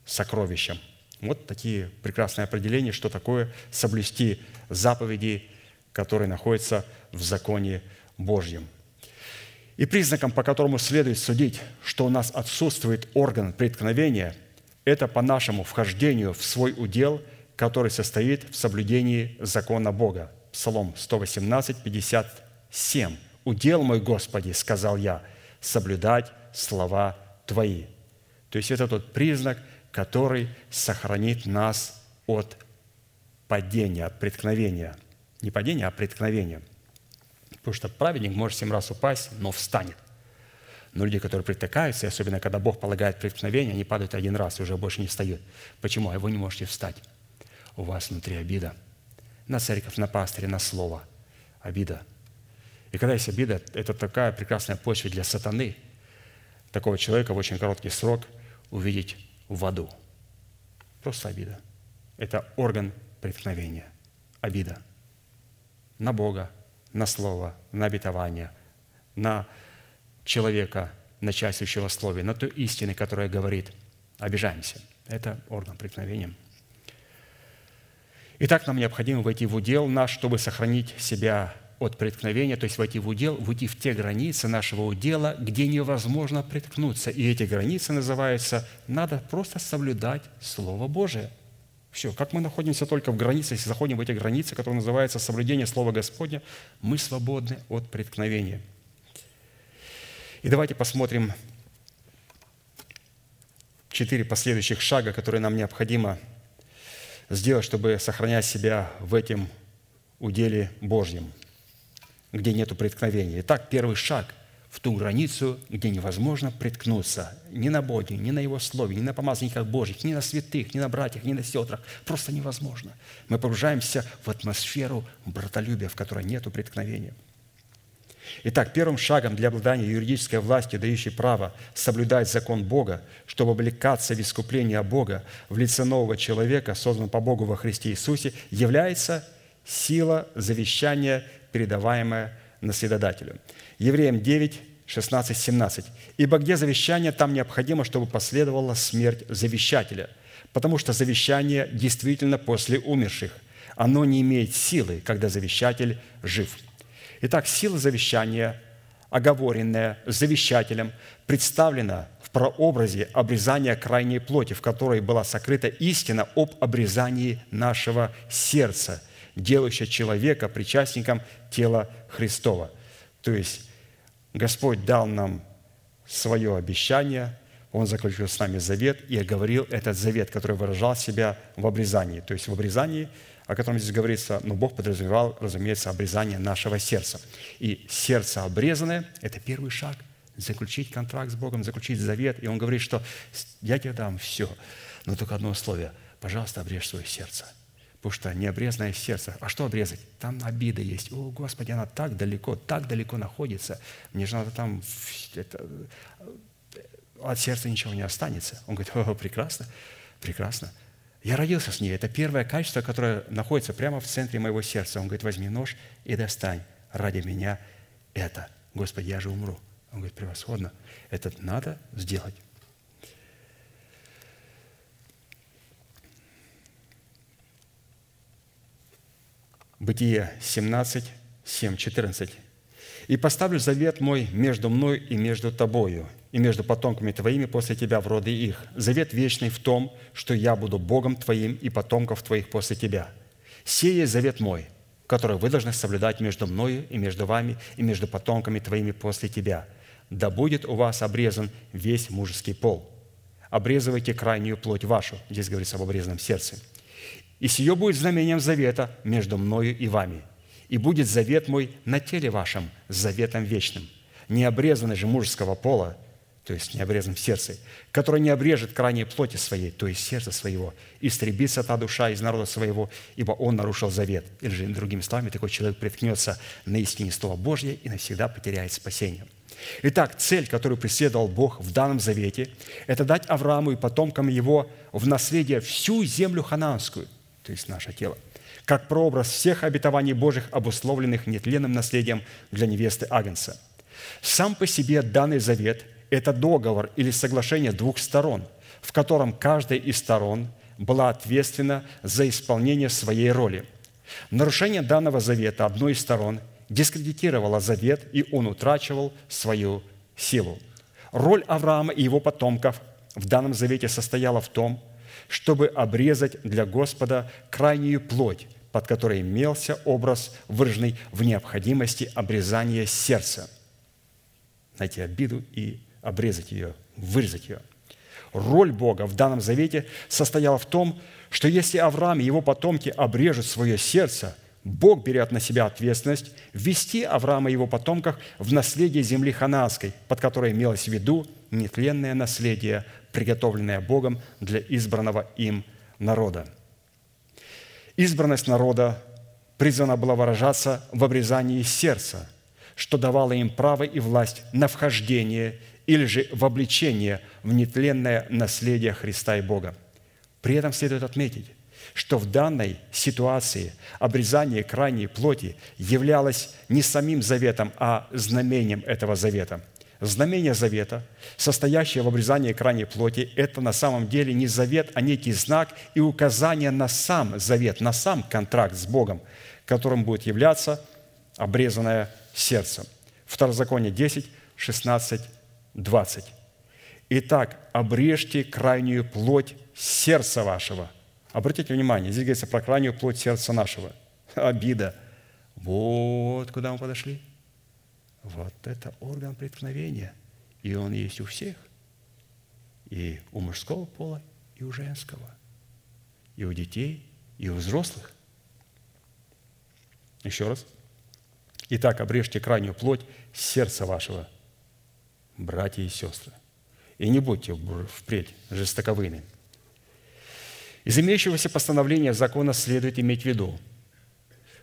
сокровищем. Вот такие прекрасные определения, что такое соблюсти заповеди, которые находятся в законе Божьем. И признаком, по которому следует судить, что у нас отсутствует орган преткновения, это по нашему вхождению в свой удел, который состоит в соблюдении закона Бога. Псалом 118, 57. «Удел мой, Господи, — сказал я, — соблюдать слова Твои». То есть это тот признак, который сохранит нас от падения, от преткновения. Не падения, а преткновения – Потому что праведник может семь раз упасть, но встанет. Но люди, которые притыкаются, особенно когда Бог полагает преткновение, они падают один раз и уже больше не встают. Почему? А вы не можете встать. У вас внутри обида. На церковь, на пастыря, на слово. Обида. И когда есть обида, это такая прекрасная почва для сатаны, такого человека в очень короткий срок увидеть в аду. Просто обида. Это орган преткновения. Обида. На Бога, на слово, на обетование, на человека, начальствующего слове, на ту истину, которая говорит, обижаемся. Это орган преткновения. Итак, нам необходимо войти в удел наш, чтобы сохранить себя от преткновения, то есть войти в удел, войти в те границы нашего удела, где невозможно приткнуться. И эти границы называются «надо просто соблюдать Слово Божие». Все, как мы находимся только в границе, если заходим в эти границы, которые называются соблюдение Слова Господня, мы свободны от преткновения. И давайте посмотрим четыре последующих шага, которые нам необходимо сделать, чтобы сохранять себя в этом уделе Божьем, где нет преткновения. Итак, первый шаг – в ту границу, где невозможно приткнуться ни на Боге, ни на Его Слове, ни на помазанниках Божьих, ни на святых, ни на братьях, ни на сестрах. Просто невозможно. Мы погружаемся в атмосферу братолюбия, в которой нет преткновения. Итак, первым шагом для обладания юридической властью, дающей право соблюдать закон Бога, чтобы облекаться в искупление Бога в лице нового человека, созданного по Богу во Христе Иисусе, является сила завещания, передаваемая наследодателю. Евреям 9, 16, 17. «Ибо где завещание, там необходимо, чтобы последовала смерть завещателя, потому что завещание действительно после умерших. Оно не имеет силы, когда завещатель жив». Итак, сила завещания, оговоренная завещателем, представлена в прообразе обрезания крайней плоти, в которой была сокрыта истина об обрезании нашего сердца, делающая человека причастником тела Христова. То есть Господь дал нам свое обещание, Он заключил с нами завет и оговорил этот завет, который выражал себя в обрезании. То есть в обрезании, о котором здесь говорится, но Бог подразумевал, разумеется, обрезание нашего сердца. И сердце обрезанное – это первый шаг – заключить контракт с Богом, заключить завет. И Он говорит, что я тебе дам все, но только одно условие – пожалуйста, обрежь свое сердце – Потому что необрезанное сердце. А что обрезать? Там обида есть. О, Господи, она так далеко, так далеко находится. Мне же надо там... Это, от сердца ничего не останется. Он говорит, о, прекрасно, прекрасно. Я родился с ней. Это первое качество, которое находится прямо в центре моего сердца. Он говорит, возьми нож и достань ради меня это. Господи, я же умру. Он говорит, превосходно. Это надо сделать. Бытие 17, 7, 14. «И поставлю завет мой между мной и между тобою, и между потомками твоими после тебя в роды их. Завет вечный в том, что я буду Богом твоим и потомков твоих после тебя. Сей есть завет мой, который вы должны соблюдать между мною и между вами и между потомками твоими после тебя. Да будет у вас обрезан весь мужеский пол. Обрезывайте крайнюю плоть вашу». Здесь говорится об обрезанном сердце. «И сие будет знамением завета между мною и вами – и будет завет мой на теле вашем заветом вечным. Не обрезанный же мужеского пола, то есть не обрезан в сердце, который не обрежет крайней плоти своей, то есть сердца своего, истребится та душа из народа своего, ибо он нарушил завет. Или же, другими словами, такой человек приткнется на истине Слова Божье и навсегда потеряет спасение. Итак, цель, которую преследовал Бог в данном завете, это дать Аврааму и потомкам его в наследие всю землю хананскую, то есть наше тело, как прообраз всех обетований Божьих, обусловленных нетленным наследием для невесты Агнца. Сам по себе данный завет – это договор или соглашение двух сторон, в котором каждая из сторон была ответственна за исполнение своей роли. Нарушение данного завета одной из сторон дискредитировало завет, и он утрачивал свою силу. Роль Авраама и его потомков в данном завете состояла в том, чтобы обрезать для Господа крайнюю плоть, под которой имелся образ, выраженный в необходимости обрезания сердца. Найти обиду и обрезать ее, вырезать ее. Роль Бога в данном завете состояла в том, что если Авраам и его потомки обрежут свое сердце, Бог берет на себя ответственность ввести Авраама и его потомков в наследие земли хананской, под которой имелось в виду нетленное наследие, приготовленное Богом для избранного им народа. Избранность народа призвана была выражаться в обрезании сердца, что давало им право и власть на вхождение или же в обличение в нетленное наследие Христа и Бога. При этом следует отметить, что в данной ситуации обрезание крайней плоти являлось не самим заветом, а знамением этого завета – Знамение завета, состоящее в обрезании крайней плоти, это на самом деле не завет, а некий знак и указание на сам завет, на сам контракт с Богом, которым будет являться обрезанное сердце. Второзаконие 10, 16, 20. Итак, обрежьте крайнюю плоть сердца вашего. Обратите внимание, здесь говорится про крайнюю плоть сердца нашего. Обида. Вот куда мы подошли – вот это орган преткновения. И он есть у всех. И у мужского пола, и у женского. И у детей, и у взрослых. Еще раз. Итак, обрежьте крайнюю плоть сердца вашего, братья и сестры. И не будьте впредь жестоковыми. Из имеющегося постановления закона следует иметь в виду,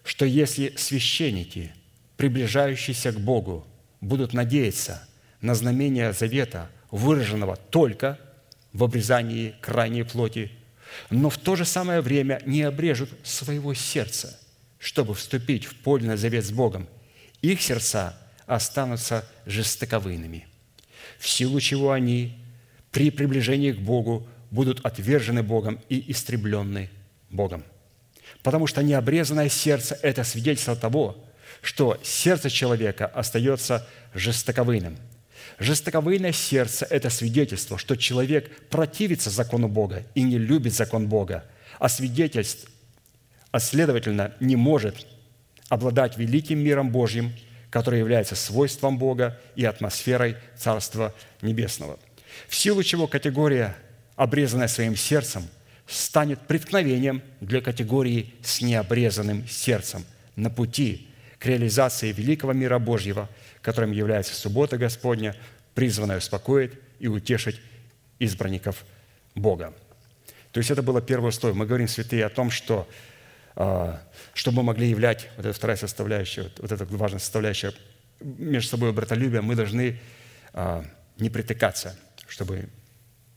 что если священники – приближающиеся к Богу, будут надеяться на знамение завета, выраженного только в обрезании крайней плоти, но в то же самое время не обрежут своего сердца, чтобы вступить в польный завет с Богом. Их сердца останутся жестоковыйными, в силу чего они при приближении к Богу будут отвержены Богом и истреблены Богом. Потому что необрезанное сердце – это свидетельство того, что сердце человека остается жестоковыйным. Жестоковыйное сердце – это свидетельство, что человек противится закону Бога и не любит закон Бога, а свидетельств, а следовательно, не может обладать великим миром Божьим, который является свойством Бога и атмосферой Царства Небесного. В силу чего категория, обрезанная своим сердцем, станет преткновением для категории с необрезанным сердцем на пути к реализации великого мира Божьего, которым является суббота Господня, призванная успокоить и утешить избранников Бога. То есть это было первое условие. Мы говорим, святые, о том, что а, чтобы мы могли являть, вот эта вторая составляющая, вот эта важная составляющая, между собой братолюбие, мы должны а, не притыкаться, чтобы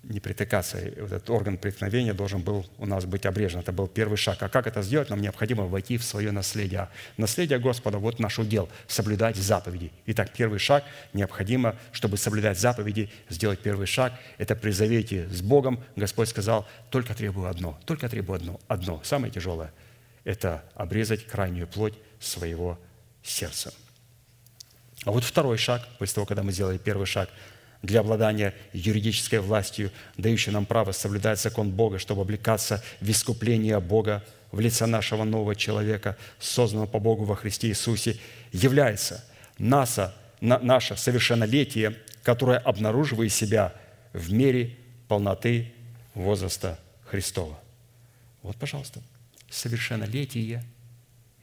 не притыкаться. Вот этот орган преткновения должен был у нас быть обрежен. Это был первый шаг. А как это сделать? Нам необходимо войти в свое наследие. Наследие Господа – вот наш удел – соблюдать заповеди. Итак, первый шаг – необходимо, чтобы соблюдать заповеди, сделать первый шаг – это при завете с Богом. Господь сказал, только требую одно, только требую одно, одно, самое тяжелое это обрезать крайнюю плоть своего сердца. А вот второй шаг, после того, когда мы сделали первый шаг для обладания юридической властью, дающей нам право соблюдать закон Бога, чтобы облекаться в искупление Бога в лице нашего нового человека, созданного по Богу во Христе Иисусе, является наше, наше совершеннолетие, которое обнаруживает себя в мере полноты возраста Христова. Вот, пожалуйста, совершеннолетие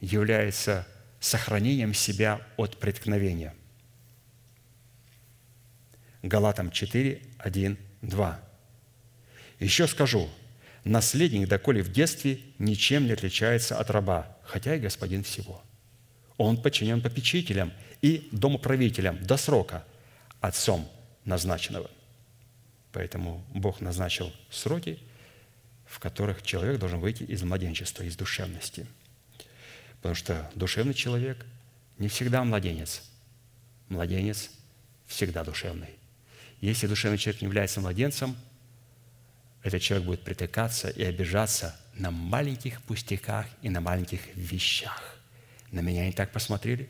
является сохранением себя от преткновения. Галатам 4, 1, 2. Еще скажу, наследник, доколе в детстве, ничем не отличается от раба, хотя и господин всего. Он подчинен попечителям и домоправителям до срока, отцом назначенного. Поэтому Бог назначил сроки, в которых человек должен выйти из младенчества, из душевности – Потому что душевный человек не всегда младенец. Младенец всегда душевный. Если душевный человек не является младенцем, этот человек будет притыкаться и обижаться на маленьких пустяках и на маленьких вещах. На меня не так посмотрели,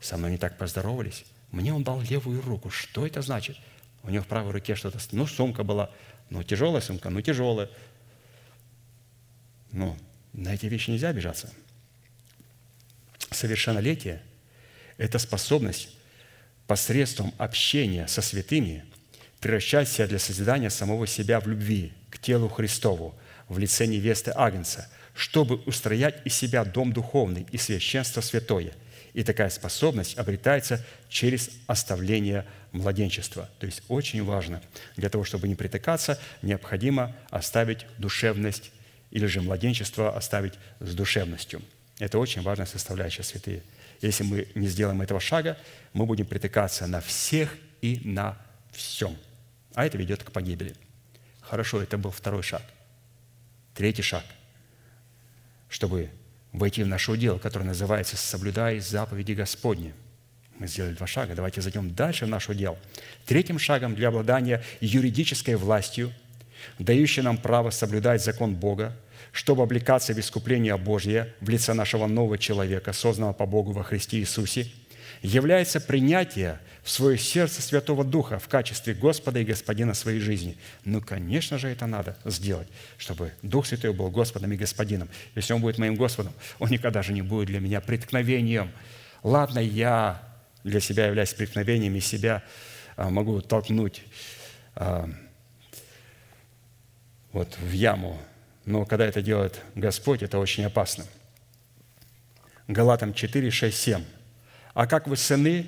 со мной не так поздоровались. Мне он дал левую руку. Что это значит? У него в правой руке что-то, ну, сумка была. Ну, тяжелая сумка, ну, тяжелая. Ну, на эти вещи нельзя обижаться – Совершеннолетие – это способность посредством общения со святыми превращать себя для созидания самого себя в любви к телу Христову в лице невесты Агнца, чтобы устроять из себя дом духовный и священство святое. И такая способность обретается через оставление младенчества. То есть очень важно, для того, чтобы не притыкаться, необходимо оставить душевность или же младенчество оставить с душевностью – это очень важная составляющая святые. Если мы не сделаем этого шага, мы будем притыкаться на всех и на всем. А это ведет к погибели. Хорошо, это был второй шаг. Третий шаг. Чтобы войти в наше удел, которое называется «Соблюдай заповеди Господни». Мы сделали два шага. Давайте зайдем дальше в наш удел. Третьим шагом для обладания юридической властью, дающей нам право соблюдать закон Бога, чтобы облекаться в искупление Божье в лице нашего нового человека, созданного по Богу во Христе Иисусе, является принятие в свое сердце Святого Духа в качестве Господа и Господина своей жизни. Ну, конечно же, это надо сделать, чтобы Дух Святой был Господом и Господином. Если Он будет моим Господом, Он никогда же не будет для меня преткновением. Ладно, я для себя являюсь преткновением, и себя а, могу толкнуть а, вот в яму но когда это делает Господь, это очень опасно. Галатам 4, 6, 7. «А как вы сыны,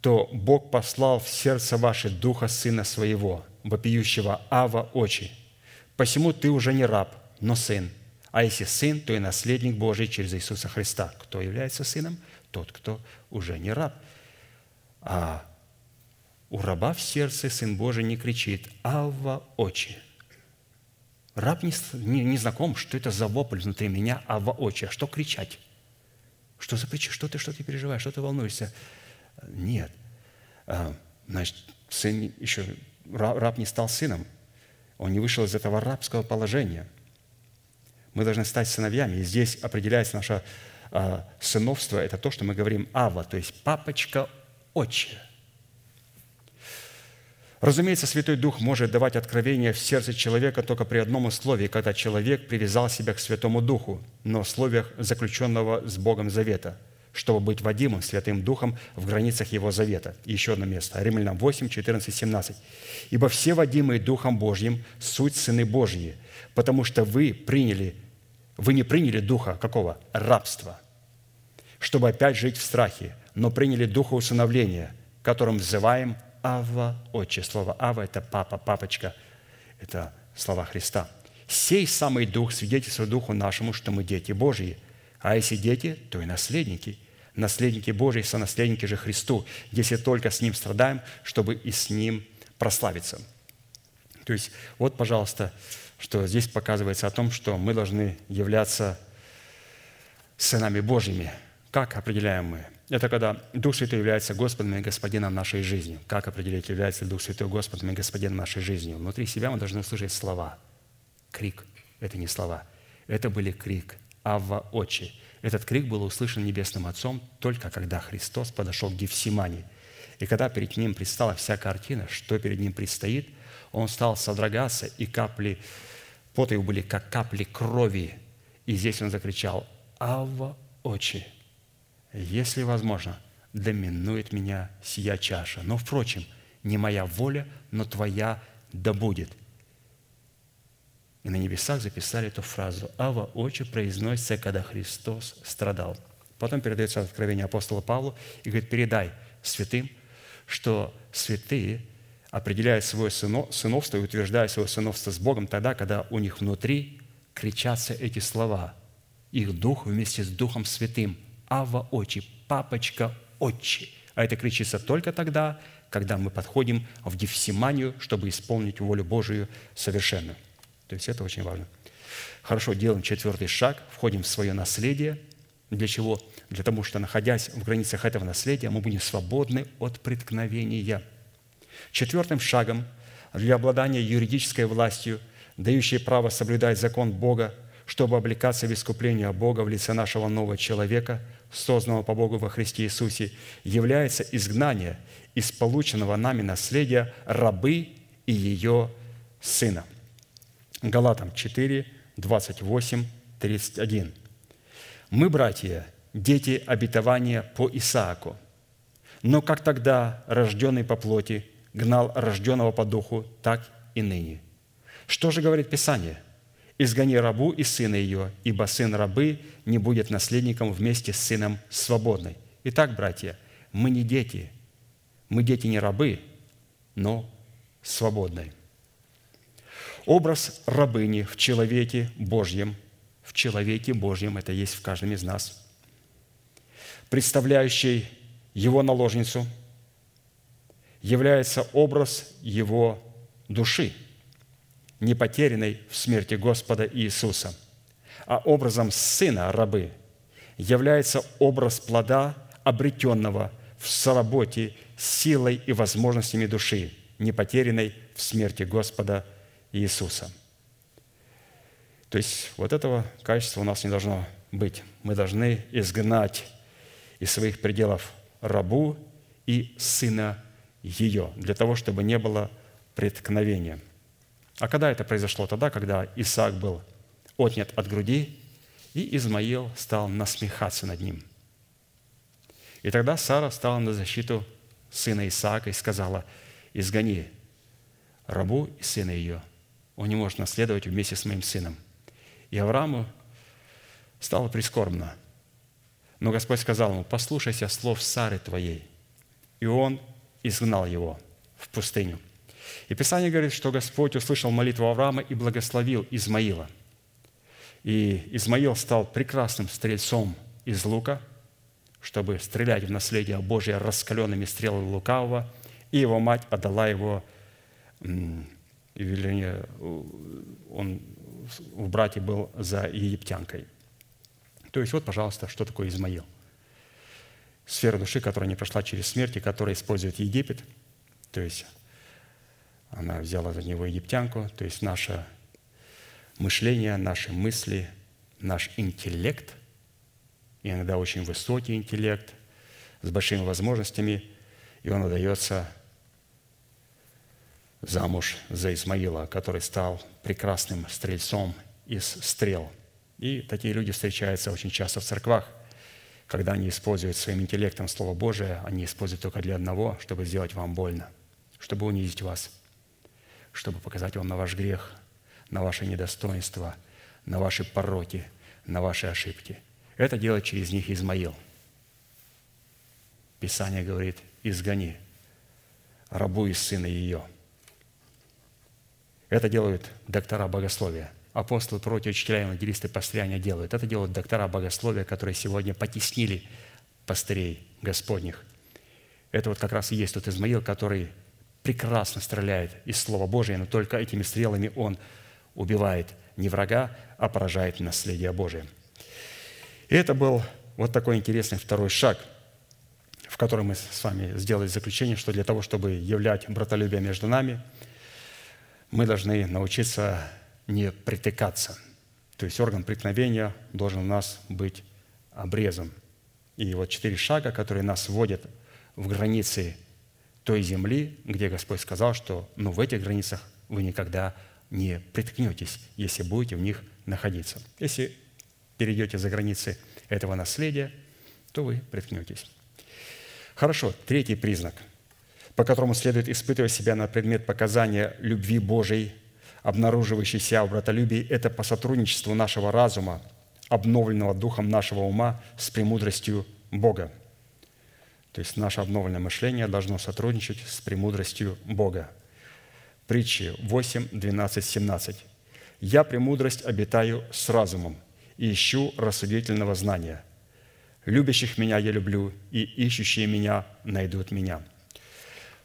то Бог послал в сердце ваше Духа Сына Своего, вопиющего Ава очи. Посему ты уже не раб, но сын. А если сын, то и наследник Божий через Иисуса Христа. Кто является сыном? Тот, кто уже не раб. А у раба в сердце Сын Божий не кричит «Ава очи». Раб не, не, не знаком, что это за вопль внутри меня, а воочию. Что кричать? Что за причина? Что ты, что ты переживаешь? Что ты волнуешься? Нет. А, значит, сын еще, раб не стал сыном. Он не вышел из этого рабского положения. Мы должны стать сыновьями. И здесь определяется наше а, сыновство. Это то, что мы говорим «ава», то есть «папочка отче». Разумеется, Святой Дух может давать откровение в сердце человека только при одном условии, когда человек привязал себя к Святому Духу, в условиях заключенного с Богом завета, чтобы быть водимым Святым Духом в границах Его завета. еще одно место. Римлянам 8, 14, 17. «Ибо все водимые Духом Божьим – суть сыны Божьи, потому что вы приняли, вы не приняли Духа какого? Рабства, чтобы опять жить в страхе, но приняли Духа усыновления, которым взываем Ава, Отче. Слово Ава – это папа, папочка. Это слова Христа. «Сей самый Дух свидетельствует Духу нашему, что мы дети Божьи. А если дети, то и наследники. Наследники Божьи, сонаследники же Христу, если только с Ним страдаем, чтобы и с Ним прославиться». То есть вот, пожалуйста, что здесь показывается о том, что мы должны являться сынами Божьими. Как определяем мы? Это когда Дух Святой является Господом и Господином нашей жизни. Как определить, является ли Дух Святой Господом и Господином нашей жизни? Внутри себя мы должны услышать слова. Крик – это не слова. Это были крик Авва очи». Этот крик был услышан Небесным Отцом только когда Христос подошел к Гефсимане. И когда перед ним предстала вся картина, что перед ним предстоит, он стал содрогаться, и капли пота его были, как капли крови. И здесь он закричал «Авва очи! Если возможно, доминует меня сия чаша. Но, впрочем, не моя воля, но твоя да будет». И на небесах записали эту фразу «Ава очи» произносится, когда Христос страдал. Потом передается откровение апостола Павлу и говорит, передай святым, что святые определяют свое сыновство и утверждают свое сыновство с Богом тогда, когда у них внутри кричатся эти слова. Их дух вместе с Духом Святым. Ава очи, папочка отче. А это кричится только тогда, когда мы подходим в Гефсиманию, чтобы исполнить волю Божию совершенно. То есть это очень важно. Хорошо, делаем четвертый шаг, входим в свое наследие. Для чего? Для того, что, находясь в границах этого наследия, мы будем свободны от преткновения. Четвертым шагом для обладания юридической властью, дающей право соблюдать закон Бога, чтобы облекаться в искупление Бога в лице нашего нового человека, созданного по Богу во Христе Иисусе, является изгнание из полученного нами наследия рабы и ее сына. Галатам 4, 28, 31. «Мы, братья, дети обетования по Исааку, но как тогда рожденный по плоти гнал рожденного по духу, так и ныне. Что же говорит Писание? «Изгони рабу и сына ее, ибо сын рабы не будет наследником вместе с сыном свободной». Итак, братья, мы не дети, мы дети не рабы, но свободные. Образ рабыни в человеке Божьем, в человеке Божьем, это есть в каждом из нас, представляющий его наложницу, является образ его души, не потерянной в смерти Господа Иисуса, а образом сына рабы является образ плода, обретенного в соработе силой и возможностями души, не потерянной в смерти Господа Иисуса. То есть вот этого качества у нас не должно быть. Мы должны изгнать из своих пределов рабу и сына ее, для того, чтобы не было преткновения. А когда это произошло? Тогда, когда Исаак был отнят от груди, и Измаил стал насмехаться над ним. И тогда Сара стала на защиту сына Исаака и сказала, «Изгони рабу и сына ее, он не может наследовать вместе с моим сыном». И Аврааму стало прискорбно. Но Господь сказал ему, «Послушайся слов Сары твоей». И он изгнал его в пустыню. И Писание говорит, что Господь услышал молитву Авраама и благословил Измаила. И Измаил стал прекрасным стрельцом из лука, чтобы стрелять в наследие Божие раскаленными стрелами лукавого, и его мать отдала его, вернее, он в брате был за египтянкой. То есть вот, пожалуйста, что такое Измаил сфера души, которая не прошла через смерть и которая использует Египет. То есть она взяла за него египтянку, то есть наше мышление, наши мысли, наш интеллект, иногда очень высокий интеллект, с большими возможностями, и он отдается замуж за Исмаила, который стал прекрасным стрельцом из стрел. И такие люди встречаются очень часто в церквах – когда они используют своим интеллектом Слово Божие, они используют только для одного, чтобы сделать вам больно, чтобы унизить вас, чтобы показать вам на ваш грех, на ваше недостоинство, на ваши пороки, на ваши ошибки. Это делает через них Измаил. Писание говорит, изгони рабу из сына ее. Это делают доктора богословия апостолы, пророки, учителя, евангелисты, пастыря делают. Это делают доктора богословия, которые сегодня потеснили пастырей Господних. Это вот как раз и есть тот Измаил, который прекрасно стреляет из Слова Божия, но только этими стрелами он убивает не врага, а поражает наследие Божие. И это был вот такой интересный второй шаг, в котором мы с вами сделали заключение, что для того, чтобы являть братолюбие между нами, мы должны научиться не притыкаться. То есть орган преткновения должен у нас быть обрезан. И вот четыре шага, которые нас вводят в границы той земли, где Господь сказал, что ну, в этих границах вы никогда не приткнетесь, если будете в них находиться. Если перейдете за границы этого наследия, то вы приткнетесь. Хорошо, третий признак, по которому следует испытывать себя на предмет показания любви Божией, обнаруживающейся в братолюбии, это по сотрудничеству нашего разума, обновленного духом нашего ума с премудростью Бога. То есть наше обновленное мышление должно сотрудничать с премудростью Бога. Притчи 8, 12, 17. «Я премудрость обитаю с разумом и ищу рассудительного знания. Любящих меня я люблю, и ищущие меня найдут меня».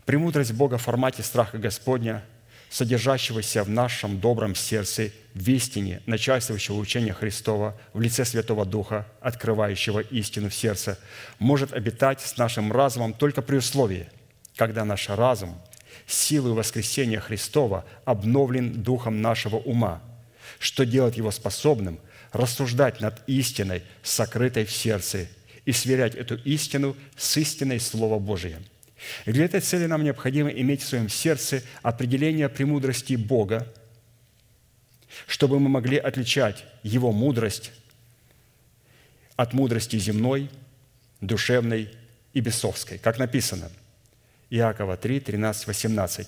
Премудрость Бога в формате страха Господня, содержащегося в нашем добром сердце, в истине, начальствующего учения Христова, в лице Святого Духа, открывающего истину в сердце, может обитать с нашим разумом только при условии, когда наш разум – силой воскресения Христова обновлен духом нашего ума, что делает его способным рассуждать над истиной, сокрытой в сердце, и сверять эту истину с истиной Слова Божия. И для этой цели нам необходимо иметь в своем сердце определение премудрости Бога, чтобы мы могли отличать Его мудрость от мудрости земной, душевной и бесовской. Как написано – Иакова 3, 13, 18.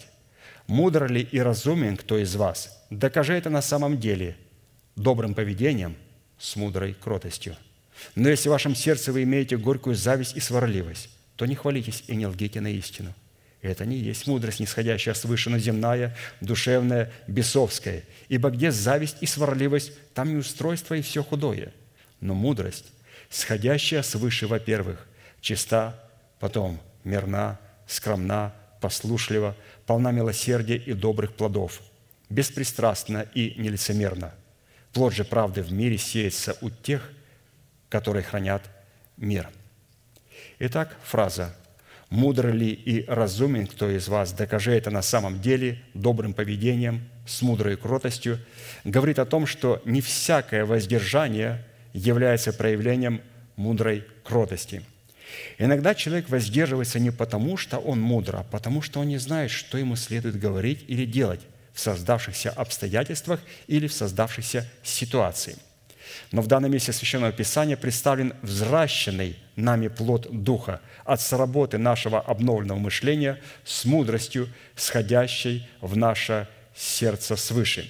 «Мудр ли и разумен кто из вас? Докажи это на самом деле добрым поведением с мудрой кротостью. Но если в вашем сердце вы имеете горькую зависть и сварливость, то не хвалитесь и не лгите на истину. Это не есть мудрость, нисходящая свыше, но земная, душевная, бесовская. Ибо где зависть и сварливость, там и устройство, и все худое. Но мудрость, сходящая свыше, во-первых, чиста, потом мирна, скромна, послушлива, полна милосердия и добрых плодов, беспристрастна и нелицемерна. Плод же правды в мире сеется у тех, которые хранят мир». Итак, фраза. «Мудр ли и разумен кто из вас, докажи это на самом деле добрым поведением, с мудрой кротостью», говорит о том, что не всякое воздержание является проявлением мудрой кротости – Иногда человек воздерживается не потому, что он мудр, а потому, что он не знает, что ему следует говорить или делать в создавшихся обстоятельствах или в создавшейся ситуации. Но в данном месте Священного Писания представлен взращенный нами плод Духа от сработы нашего обновленного мышления с мудростью, сходящей в наше сердце свыше.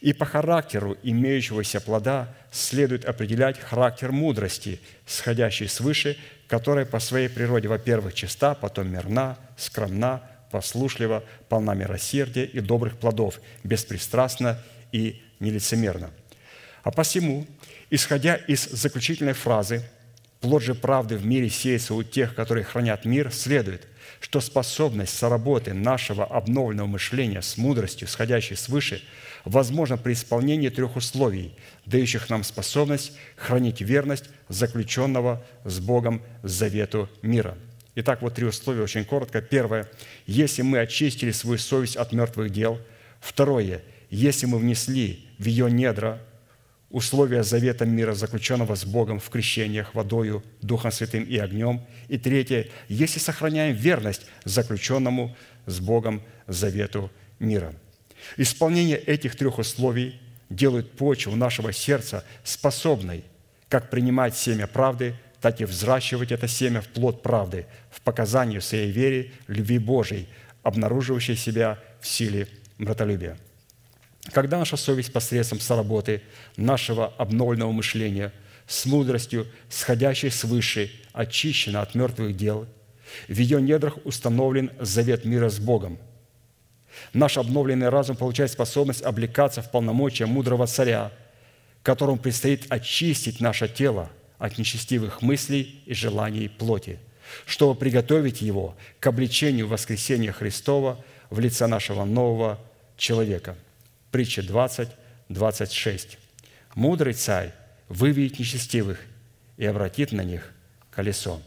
И по характеру имеющегося плода следует определять характер мудрости, сходящей свыше, которая по своей природе, во-первых, чиста, потом мирна, скромна, послушлива, полна милосердия и добрых плодов, беспристрастна и нелицемерна. А посему, исходя из заключительной фразы «плод же правды в мире сеется у тех, которые хранят мир», следует, что способность соработы нашего обновленного мышления с мудростью, сходящей свыше – возможно при исполнении трех условий, дающих нам способность хранить верность заключенного с Богом завету мира. Итак, вот три условия очень коротко. Первое. Если мы очистили свою совесть от мертвых дел. Второе. Если мы внесли в ее недра условия завета мира, заключенного с Богом в крещениях, водою, Духом Святым и огнем. И третье, если сохраняем верность заключенному с Богом завету мира. Исполнение этих трех условий делает почву нашего сердца способной как принимать семя правды, так и взращивать это семя в плод правды, в показании своей вере, любви Божией, обнаруживающей себя в силе братолюбия. Когда наша совесть посредством соработы нашего обновленного мышления с мудростью, сходящей свыше, очищена от мертвых дел, в ее недрах установлен завет мира с Богом – Наш обновленный разум получает способность облекаться в полномочия мудрого царя, которому предстоит очистить наше тело от нечестивых мыслей и желаний плоти, чтобы приготовить его к обличению воскресения Христова в лице нашего нового человека. Притча 20, 26. «Мудрый царь выведет нечестивых и обратит на них колесо».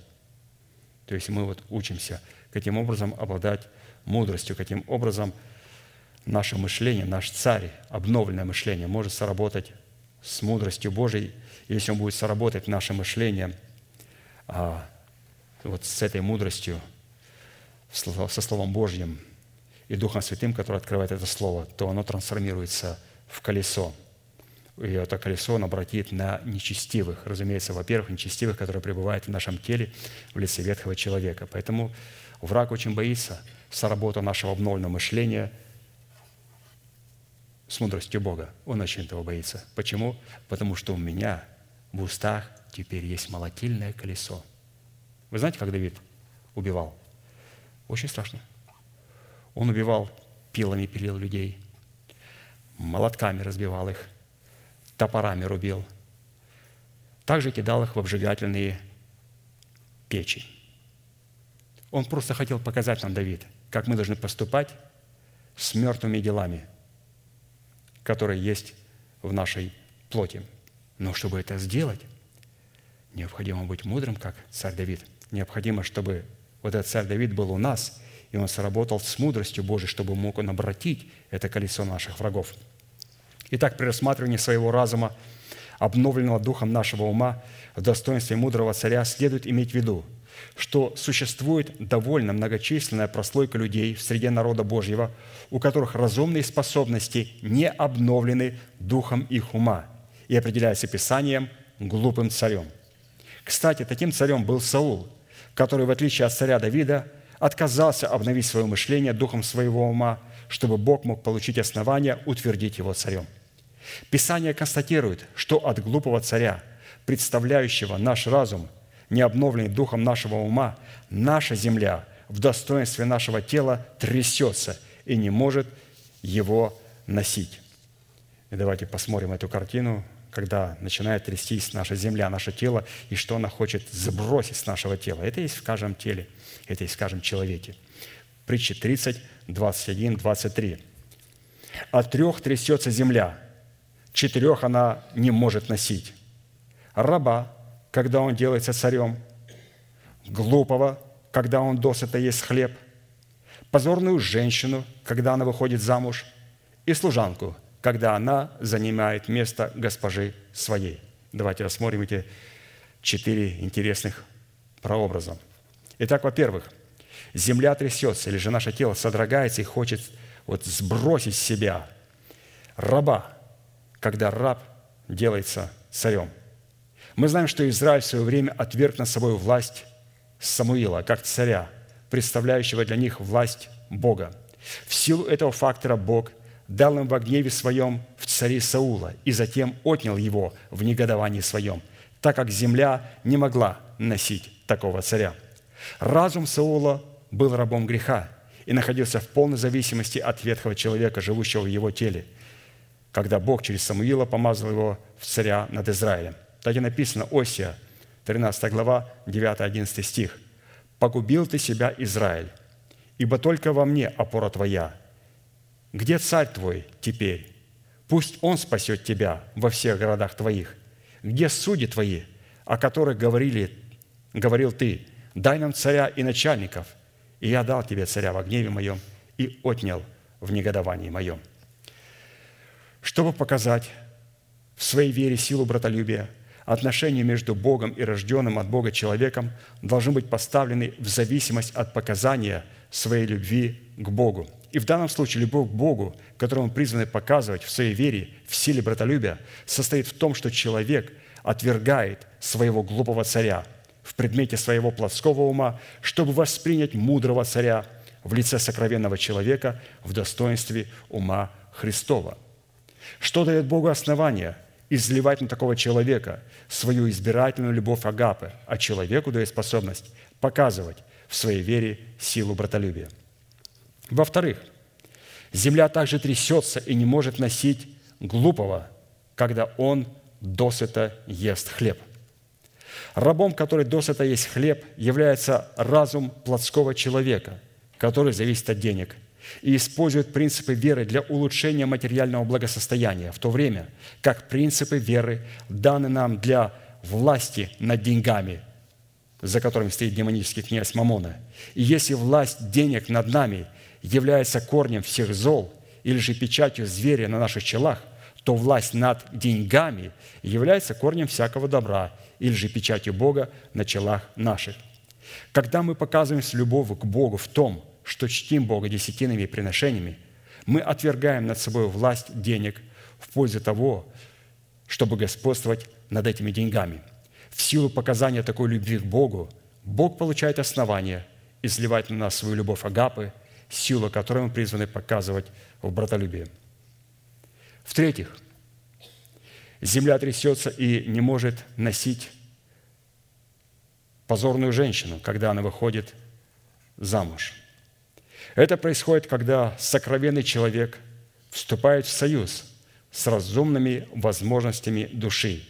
То есть мы вот учимся каким образом обладать мудростью, каким образом наше мышление, наш царь, обновленное мышление может сработать с мудростью Божией, если он будет соработать нашим мышлением, а, вот с этой мудростью, со Словом Божьим и Духом Святым, который открывает это Слово, то оно трансформируется в колесо. И это колесо он обратит на нечестивых. Разумеется, во-первых, нечестивых, которые пребывают в нашем теле в лице ветхого человека. Поэтому враг очень боится соработу нашего обновленного мышления с мудростью Бога. Он очень этого боится. Почему? Потому что у меня в устах теперь есть молотильное колесо. Вы знаете, как Давид убивал? Очень страшно. Он убивал пилами, пилил людей, молотками разбивал их, топорами рубил. Также кидал их в обжигательные печи. Он просто хотел показать нам, Давид, как мы должны поступать с мертвыми делами, которые есть в нашей плоти. Но чтобы это сделать, необходимо быть мудрым, как царь Давид. Необходимо, чтобы вот этот царь Давид был у нас, и он сработал с мудростью Божией, чтобы мог он обратить это колесо наших врагов – Итак, при рассматривании своего разума, обновленного духом нашего ума, в достоинстве мудрого царя следует иметь в виду, что существует довольно многочисленная прослойка людей в среде народа Божьего, у которых разумные способности не обновлены духом их ума и определяются Писанием глупым царем. Кстати, таким царем был Саул, который, в отличие от царя Давида, отказался обновить свое мышление духом своего ума – чтобы Бог мог получить основания утвердить его царем. Писание констатирует, что от глупого царя, представляющего наш разум, не обновленный духом нашего ума, наша земля в достоинстве нашего тела трясется и не может его носить. И давайте посмотрим эту картину, когда начинает трястись наша земля, наше тело, и что она хочет сбросить с нашего тела. Это есть в каждом теле, это есть в каждом человеке. Притча 30, 21, 23. От трех трясется земля, четырех она не может носить. Раба, когда он делается царем, глупого, когда он досыта есть хлеб, позорную женщину, когда она выходит замуж, и служанку, когда она занимает место госпожи своей. Давайте рассмотрим эти четыре интересных прообраза. Итак, во-первых – земля трясется, или же наше тело содрогается и хочет вот сбросить с себя раба, когда раб делается царем. Мы знаем, что Израиль в свое время отверг над собой власть Самуила, как царя, представляющего для них власть Бога. В силу этого фактора Бог дал им в гневе своем в цари Саула и затем отнял его в негодовании своем, так как земля не могла носить такого царя. Разум Саула был рабом греха и находился в полной зависимости от ветхого человека, живущего в его теле, когда Бог через Самуила помазал его в царя над Израилем. Так и написано Осия, 13 глава, 9-11 стих. «Погубил ты себя, Израиль, ибо только во мне опора твоя. Где царь твой теперь? Пусть он спасет тебя во всех городах твоих. Где судьи твои, о которых говорили, говорил ты? Дай нам царя и начальников, и я дал тебе царя во гневе моем и отнял в негодовании моем. Чтобы показать в своей вере силу братолюбия, отношения между Богом и рожденным от Бога человеком должны быть поставлены в зависимость от показания своей любви к Богу. И в данном случае любовь к Богу, которую мы призваны показывать в своей вере, в силе братолюбия, состоит в том, что человек отвергает своего глупого царя – в предмете своего плотского ума, чтобы воспринять мудрого царя в лице сокровенного человека в достоинстве ума Христова. Что дает Богу основание изливать на такого человека свою избирательную любовь Агапы, а человеку дает способность показывать в своей вере силу братолюбия. Во-вторых, земля также трясется и не может носить глупого, когда он досыта ест хлеб – Рабом, который досыта есть хлеб, является разум плотского человека, который зависит от денег и использует принципы веры для улучшения материального благосостояния, в то время как принципы веры даны нам для власти над деньгами, за которыми стоит демонический князь Мамона. И если власть денег над нами является корнем всех зол или же печатью зверя на наших челах, то власть над деньгами является корнем всякого добра или же печатью Бога на челах наших. Когда мы показываем любовь к Богу в том, что чтим Бога десятинами и приношениями, мы отвергаем над собой власть денег в пользу того, чтобы господствовать над этими деньгами. В силу показания такой любви к Богу Бог получает основание изливать на нас свою любовь Агапы, силу которой мы призваны показывать в братолюбии. В-третьих, земля трясется и не может носить позорную женщину, когда она выходит замуж. Это происходит, когда сокровенный человек вступает в союз с разумными возможностями души,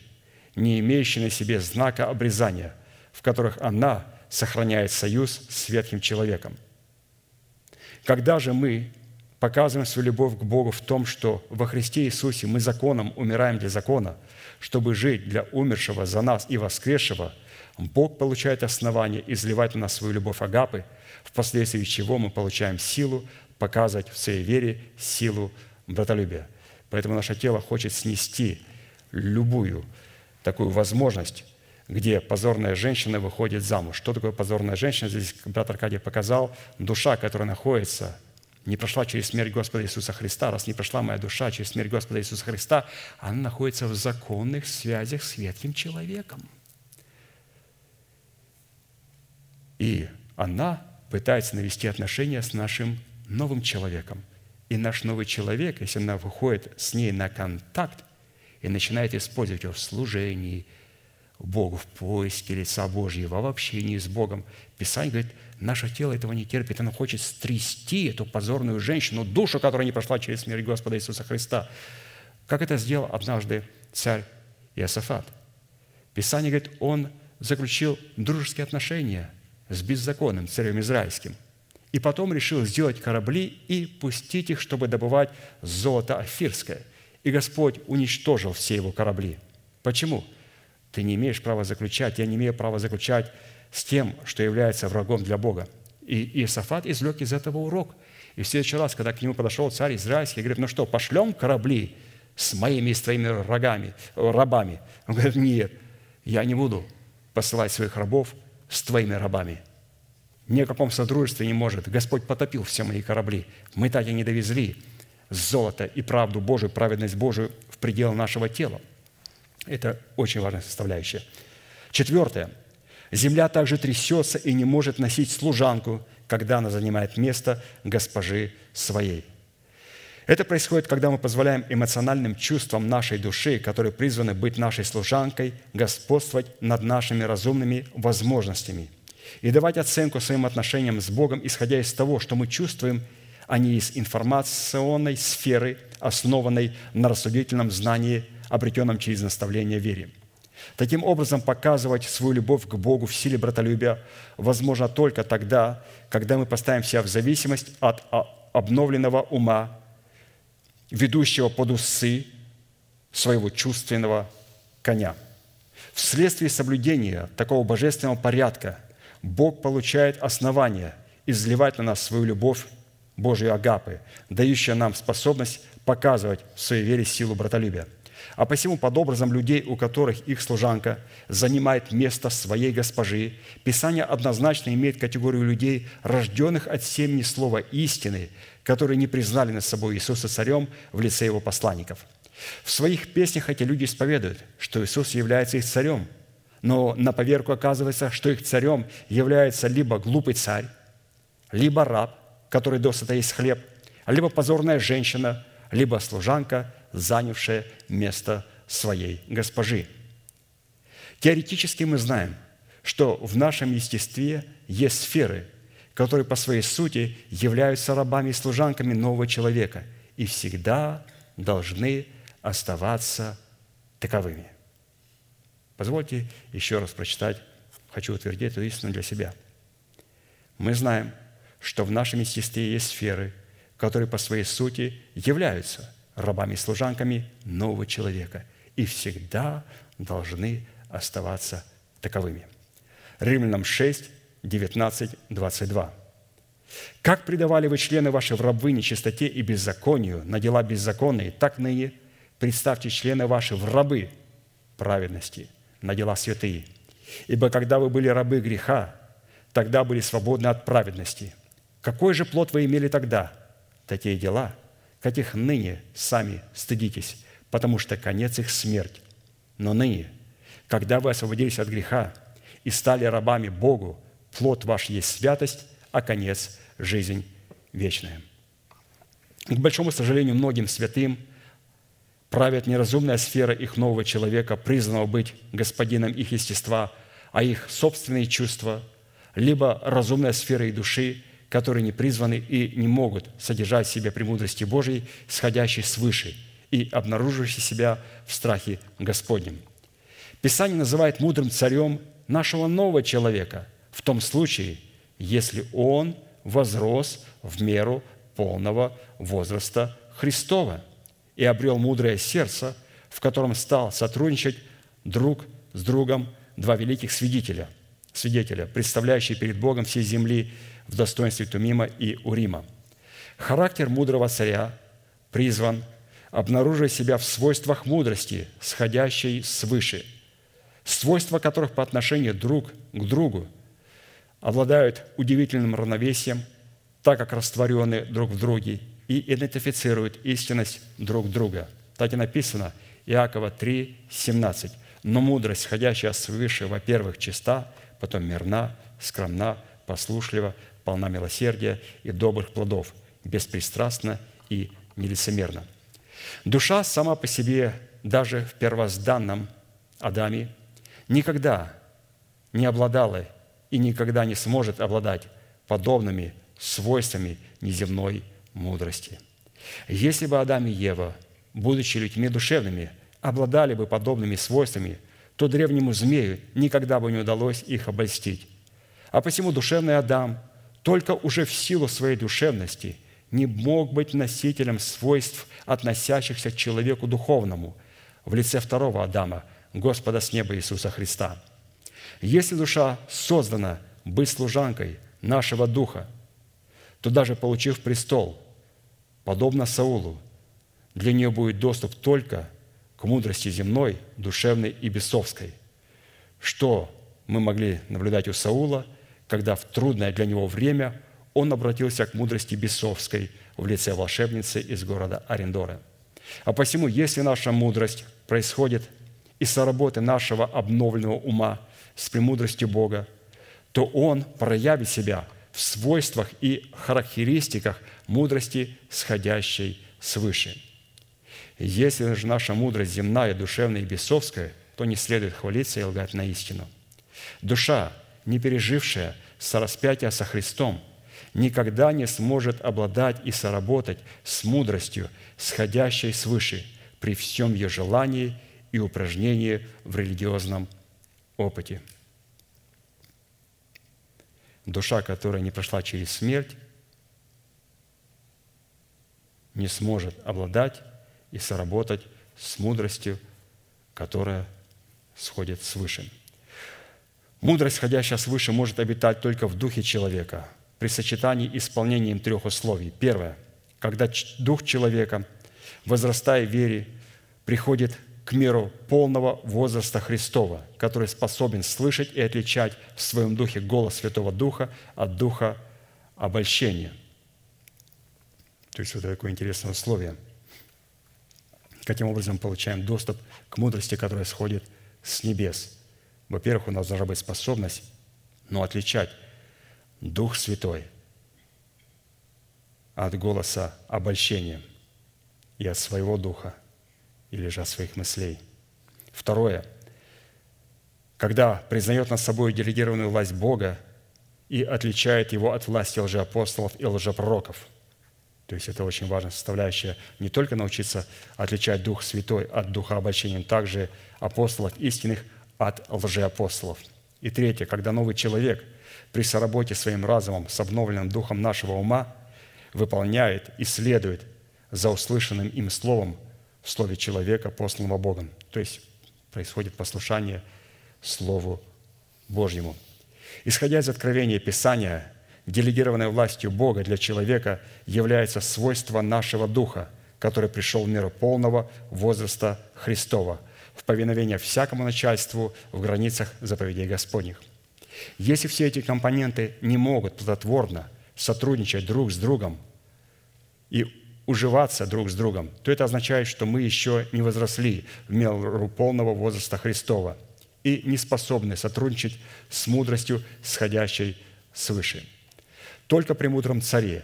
не имеющей на себе знака обрезания, в которых она сохраняет союз с ветхим человеком. Когда же мы показываем свою любовь к Богу в том, что во Христе Иисусе мы законом умираем для закона, чтобы жить для умершего за нас и воскресшего, Бог получает основание изливать на нас свою любовь Агапы, впоследствии чего мы получаем силу показывать в своей вере силу братолюбия. Поэтому наше тело хочет снести любую такую возможность, где позорная женщина выходит замуж. Что такое позорная женщина? Здесь брат Аркадий показал. Душа, которая находится не прошла через смерть Господа Иисуса Христа, раз не прошла моя душа через смерть Господа Иисуса Христа, она находится в законных связях с ветхим человеком. И она пытается навести отношения с нашим новым человеком. И наш новый человек, если она выходит с ней на контакт и начинает использовать его в служении Богу, в поиске лица Божьего, в общении с Богом, Писание говорит – Наше тело этого не терпит. Оно хочет стрясти эту позорную женщину, душу, которая не прошла через смерть Господа Иисуса Христа. Как это сделал однажды царь Иосафат? Писание говорит, он заключил дружеские отношения с беззаконным царем израильским. И потом решил сделать корабли и пустить их, чтобы добывать золото афирское. И Господь уничтожил все его корабли. Почему? Ты не имеешь права заключать, я не имею права заключать с тем, что является врагом для Бога. И Иосафат извлек из этого урок. И в следующий раз, когда к нему подошел царь израильский, говорит, ну что, пошлем корабли с моими и с твоими рогами, рабами? Он говорит, нет, я не буду посылать своих рабов с твоими рабами. Ни о каком содружестве не может. Господь потопил все мои корабли. Мы так и не довезли золото и правду Божию, праведность Божию в пределы нашего тела. Это очень важная составляющая. Четвертое – Земля также трясется и не может носить служанку, когда она занимает место госпожи своей. Это происходит, когда мы позволяем эмоциональным чувствам нашей души, которые призваны быть нашей служанкой, господствовать над нашими разумными возможностями и давать оценку своим отношениям с Богом, исходя из того, что мы чувствуем, а не из информационной сферы, основанной на рассудительном знании, обретенном через наставление вере. Таким образом, показывать свою любовь к Богу в силе братолюбия возможно только тогда, когда мы поставим себя в зависимость от обновленного ума, ведущего под усы своего чувственного коня. Вследствие соблюдения такого божественного порядка Бог получает основание изливать на нас свою любовь Божию Агапы, дающую нам способность показывать в своей вере силу братолюбия – а посему под образом людей, у которых их служанка занимает место своей госпожи, Писание однозначно имеет категорию людей, рожденных от семени слова истины, которые не признали над собой Иисуса царем в лице его посланников. В своих песнях эти люди исповедуют, что Иисус является их царем, но на поверку оказывается, что их царем является либо глупый царь, либо раб, который досыта есть хлеб, либо позорная женщина, либо служанка, занявшая место своей госпожи. Теоретически мы знаем, что в нашем естестве есть сферы, которые по своей сути являются рабами и служанками нового человека и всегда должны оставаться таковыми. Позвольте еще раз прочитать, хочу утвердить эту истину для себя. Мы знаем, что в нашем естестве есть сферы, которые по своей сути являются рабами и служанками нового человека и всегда должны оставаться таковыми. Римлянам 6, 19, 22. «Как предавали вы члены ваши в рабы нечистоте и беззаконию на дела беззаконные, так ныне представьте члены ваши в рабы праведности на дела святые. Ибо когда вы были рабы греха, тогда были свободны от праведности. Какой же плод вы имели тогда? Такие дела, каких ныне сами стыдитесь, потому что конец их – смерть. Но ныне, когда вы освободились от греха и стали рабами Богу, плод ваш есть святость, а конец – жизнь вечная. К большому сожалению, многим святым правит неразумная сфера их нового человека, признанного быть господином их естества, а их собственные чувства, либо разумная сфера их души, которые не призваны и не могут содержать в себе премудрости Божьей, сходящей свыше и обнаруживающей себя в страхе Господнем. Писание называет мудрым царем нашего нового человека в том случае, если он возрос в меру полного возраста Христова и обрел мудрое сердце, в котором стал сотрудничать друг с другом два великих свидетеля, свидетеля, представляющие перед Богом всей земли в достоинстве Тумима и Урима. Характер мудрого царя призван обнаруживать себя в свойствах мудрости, сходящей свыше, свойства которых по отношению друг к другу обладают удивительным равновесием – так как растворены друг в друге и идентифицируют истинность друг друга. Так и написано, Иакова 3, 17. «Но мудрость, ходящая свыше, во-первых, чиста, потом мирна, скромна, послушлива, полна милосердия и добрых плодов, беспристрастна и нелицемерна». Душа сама по себе, даже в первозданном Адаме, никогда не обладала и никогда не сможет обладать подобными свойствами неземной мудрости. Если бы Адам и Ева, будучи людьми душевными, обладали бы подобными свойствами, то древнему змею никогда бы не удалось их обольстить. А посему душевный Адам только уже в силу своей душевности не мог быть носителем свойств, относящихся к человеку духовному, в лице второго Адама, Господа с неба Иисуса Христа. Если душа создана быть служанкой нашего Духа, то даже получив престол, подобно Саулу, для нее будет доступ только к мудрости земной, душевной и бесовской. Что мы могли наблюдать у Саула, когда в трудное для него время он обратился к мудрости бесовской в лице волшебницы из города Арендора. А посему, если наша мудрость происходит из соработы нашего обновленного ума с премудростью Бога, то Он проявит себя в свойствах и характеристиках мудрости, сходящей свыше. Если же наша мудрость земная, душевная и бесовская, то не следует хвалиться и лгать на истину. Душа, не пережившая сораспятия со Христом, никогда не сможет обладать и соработать с мудростью, сходящей свыше, при всем ее желании и упражнении в религиозном опыте – душа, которая не прошла через смерть, не сможет обладать и соработать с мудростью, которая сходит свыше. Мудрость, сходящая свыше, может обитать только в духе человека при сочетании исполнением трех условий. Первое. Когда дух человека, возрастая в вере, приходит к миру полного возраста Христова, который способен слышать и отличать в своем духе голос Святого Духа от духа обольщения. То есть вот такое интересное условие. Каким образом получаем доступ к мудрости, которая сходит с небес? Во-первых, у нас должна быть способность, но отличать Дух Святой от голоса обольщения и от своего духа – или же от своих мыслей. Второе. Когда признает над собой делегированную власть Бога и отличает его от власти лжеапостолов и лжепророков. То есть это очень важная составляющая. Не только научиться отличать Дух Святой от Духа обольщения, также апостолов истинных от лжеапостолов. И третье. Когда новый человек при соработе своим разумом с обновленным духом нашего ума выполняет и следует за услышанным им словом в слове человека, посланного Богом. То есть происходит послушание Слову Божьему. Исходя из откровения Писания, делегированной властью Бога для человека является свойство нашего духа, который пришел в меру полного возраста Христова, в повиновение всякому начальству в границах заповедей Господних. Если все эти компоненты не могут плодотворно сотрудничать друг с другом и уживаться друг с другом, то это означает, что мы еще не возросли в меру полного возраста Христова и не способны сотрудничать с мудростью, сходящей свыше. Только при мудром царе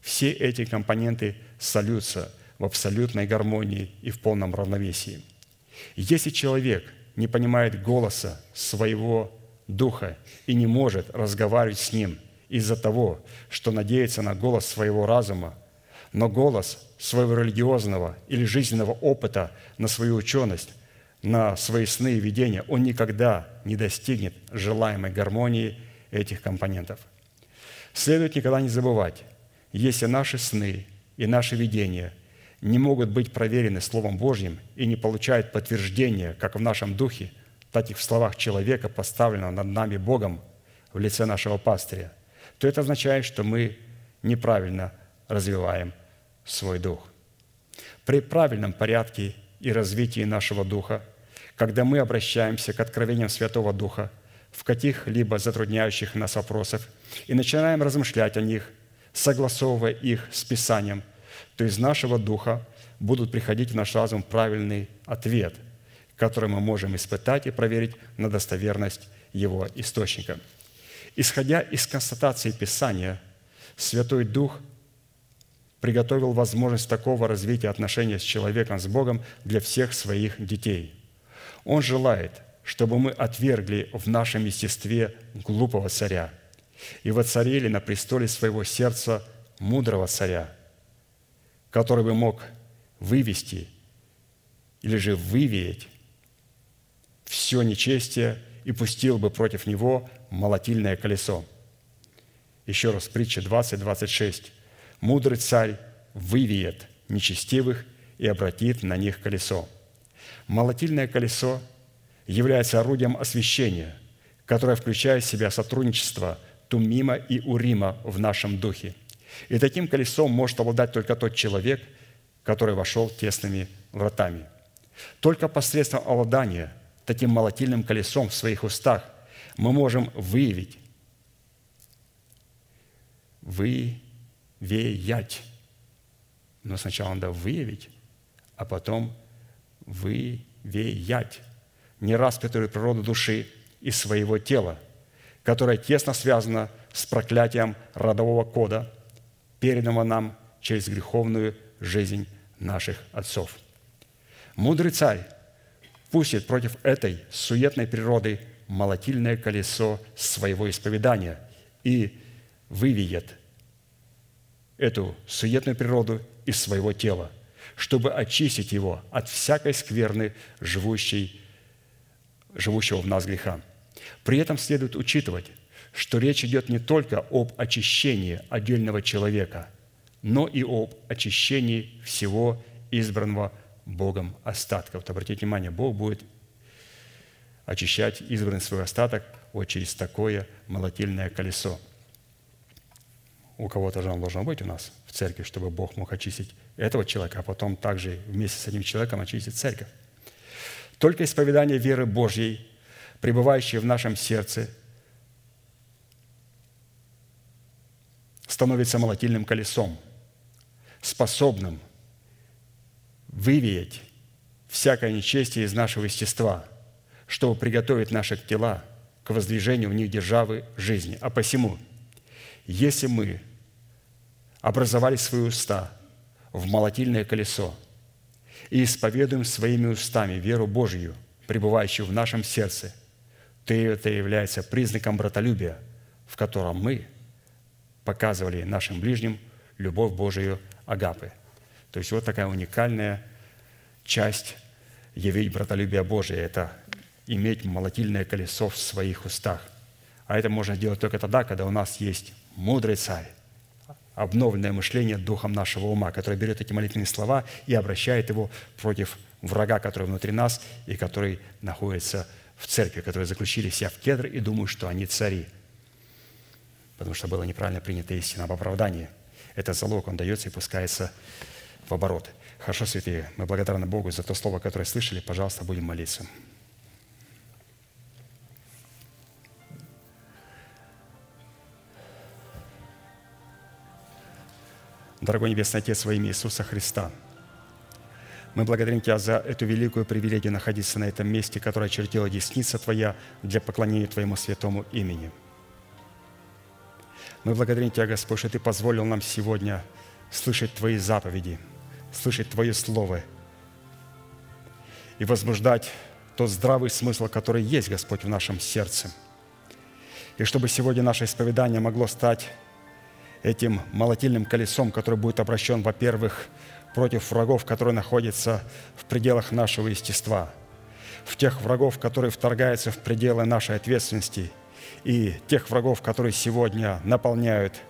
все эти компоненты сольются в абсолютной гармонии и в полном равновесии. Если человек не понимает голоса своего духа и не может разговаривать с ним из-за того, что надеется на голос своего разума, но голос своего религиозного или жизненного опыта на свою ученость, на свои сны и видения, он никогда не достигнет желаемой гармонии этих компонентов. Следует никогда не забывать, если наши сны и наши видения не могут быть проверены Словом Божьим и не получают подтверждения как в нашем духе, так и в словах человека, поставленного над нами Богом в лице нашего пастыря, то это означает, что мы неправильно развиваем свой дух. При правильном порядке и развитии нашего духа, когда мы обращаемся к откровениям Святого Духа в каких-либо затрудняющих нас вопросах и начинаем размышлять о них, согласовывая их с Писанием, то из нашего духа будут приходить в наш разум правильный ответ, который мы можем испытать и проверить на достоверность его источника. Исходя из констатации Писания, Святой Дух – приготовил возможность такого развития отношения с человеком, с Богом для всех своих детей. Он желает, чтобы мы отвергли в нашем естестве глупого царя и воцарили на престоле своего сердца мудрого царя, который бы мог вывести или же вывеять все нечестие и пустил бы против него молотильное колесо. Еще раз, притча 20, 26 мудрый царь вывеет нечестивых и обратит на них колесо. Молотильное колесо является орудием освящения, которое включает в себя сотрудничество Тумима и Урима в нашем духе. И таким колесом может обладать только тот человек, который вошел тесными вратами. Только посредством обладания таким молотильным колесом в своих устах мы можем выявить, вы веять. Но сначала надо выявить, а потом вывеять нераспятую природу души и своего тела, которая тесно связана с проклятием родового кода, переданного нам через греховную жизнь наших отцов. Мудрый царь пустит против этой суетной природы молотильное колесо своего исповедания и выведет эту суетную природу из своего тела, чтобы очистить его от всякой скверны, живущей, живущего в нас греха. При этом следует учитывать, что речь идет не только об очищении отдельного человека, но и об очищении всего избранного Богом остатка. Вот обратите внимание, Бог будет очищать избранный свой остаток вот через такое молотильное колесо – у кого-то же он должен быть у нас в церкви, чтобы Бог мог очистить этого человека, а потом также вместе с этим человеком очистить церковь. Только исповедание веры Божьей, пребывающей в нашем сердце, становится молотильным колесом, способным вывеять всякое нечестие из нашего естества, чтобы приготовить наши тела к воздвижению в них державы жизни. А посему – если мы образовали свои уста в молотильное колесо и исповедуем своими устами веру Божью, пребывающую в нашем сердце, то это является признаком братолюбия, в котором мы показывали нашим ближним любовь Божию Агапы. То есть вот такая уникальная часть явить братолюбие Божие – это иметь молотильное колесо в своих устах. А это можно сделать только тогда, когда у нас есть мудрый царь, обновленное мышление духом нашего ума, который берет эти молитвенные слова и обращает его против врага, который внутри нас и который находится в церкви, которые заключили себя в кедр и думают, что они цари, потому что было неправильно принято истина об оправдании. Этот залог, он дается и пускается в оборот. Хорошо, святые, мы благодарны Богу за то слово, которое слышали. Пожалуйста, будем молиться. Дорогой Небесный Отец, во имя Иисуса Христа, мы благодарим Тебя за эту великую привилегию находиться на этом месте, которое очертила десница Твоя для поклонения Твоему святому имени. Мы благодарим Тебя, Господь, что Ты позволил нам сегодня слышать Твои заповеди, слышать Твое Слово и возбуждать тот здравый смысл, который есть, Господь, в нашем сердце. И чтобы сегодня наше исповедание могло стать этим молотильным колесом, который будет обращен, во-первых, против врагов, которые находятся в пределах нашего естества, в тех врагов, которые вторгаются в пределы нашей ответственности, и тех врагов, которые сегодня наполняют,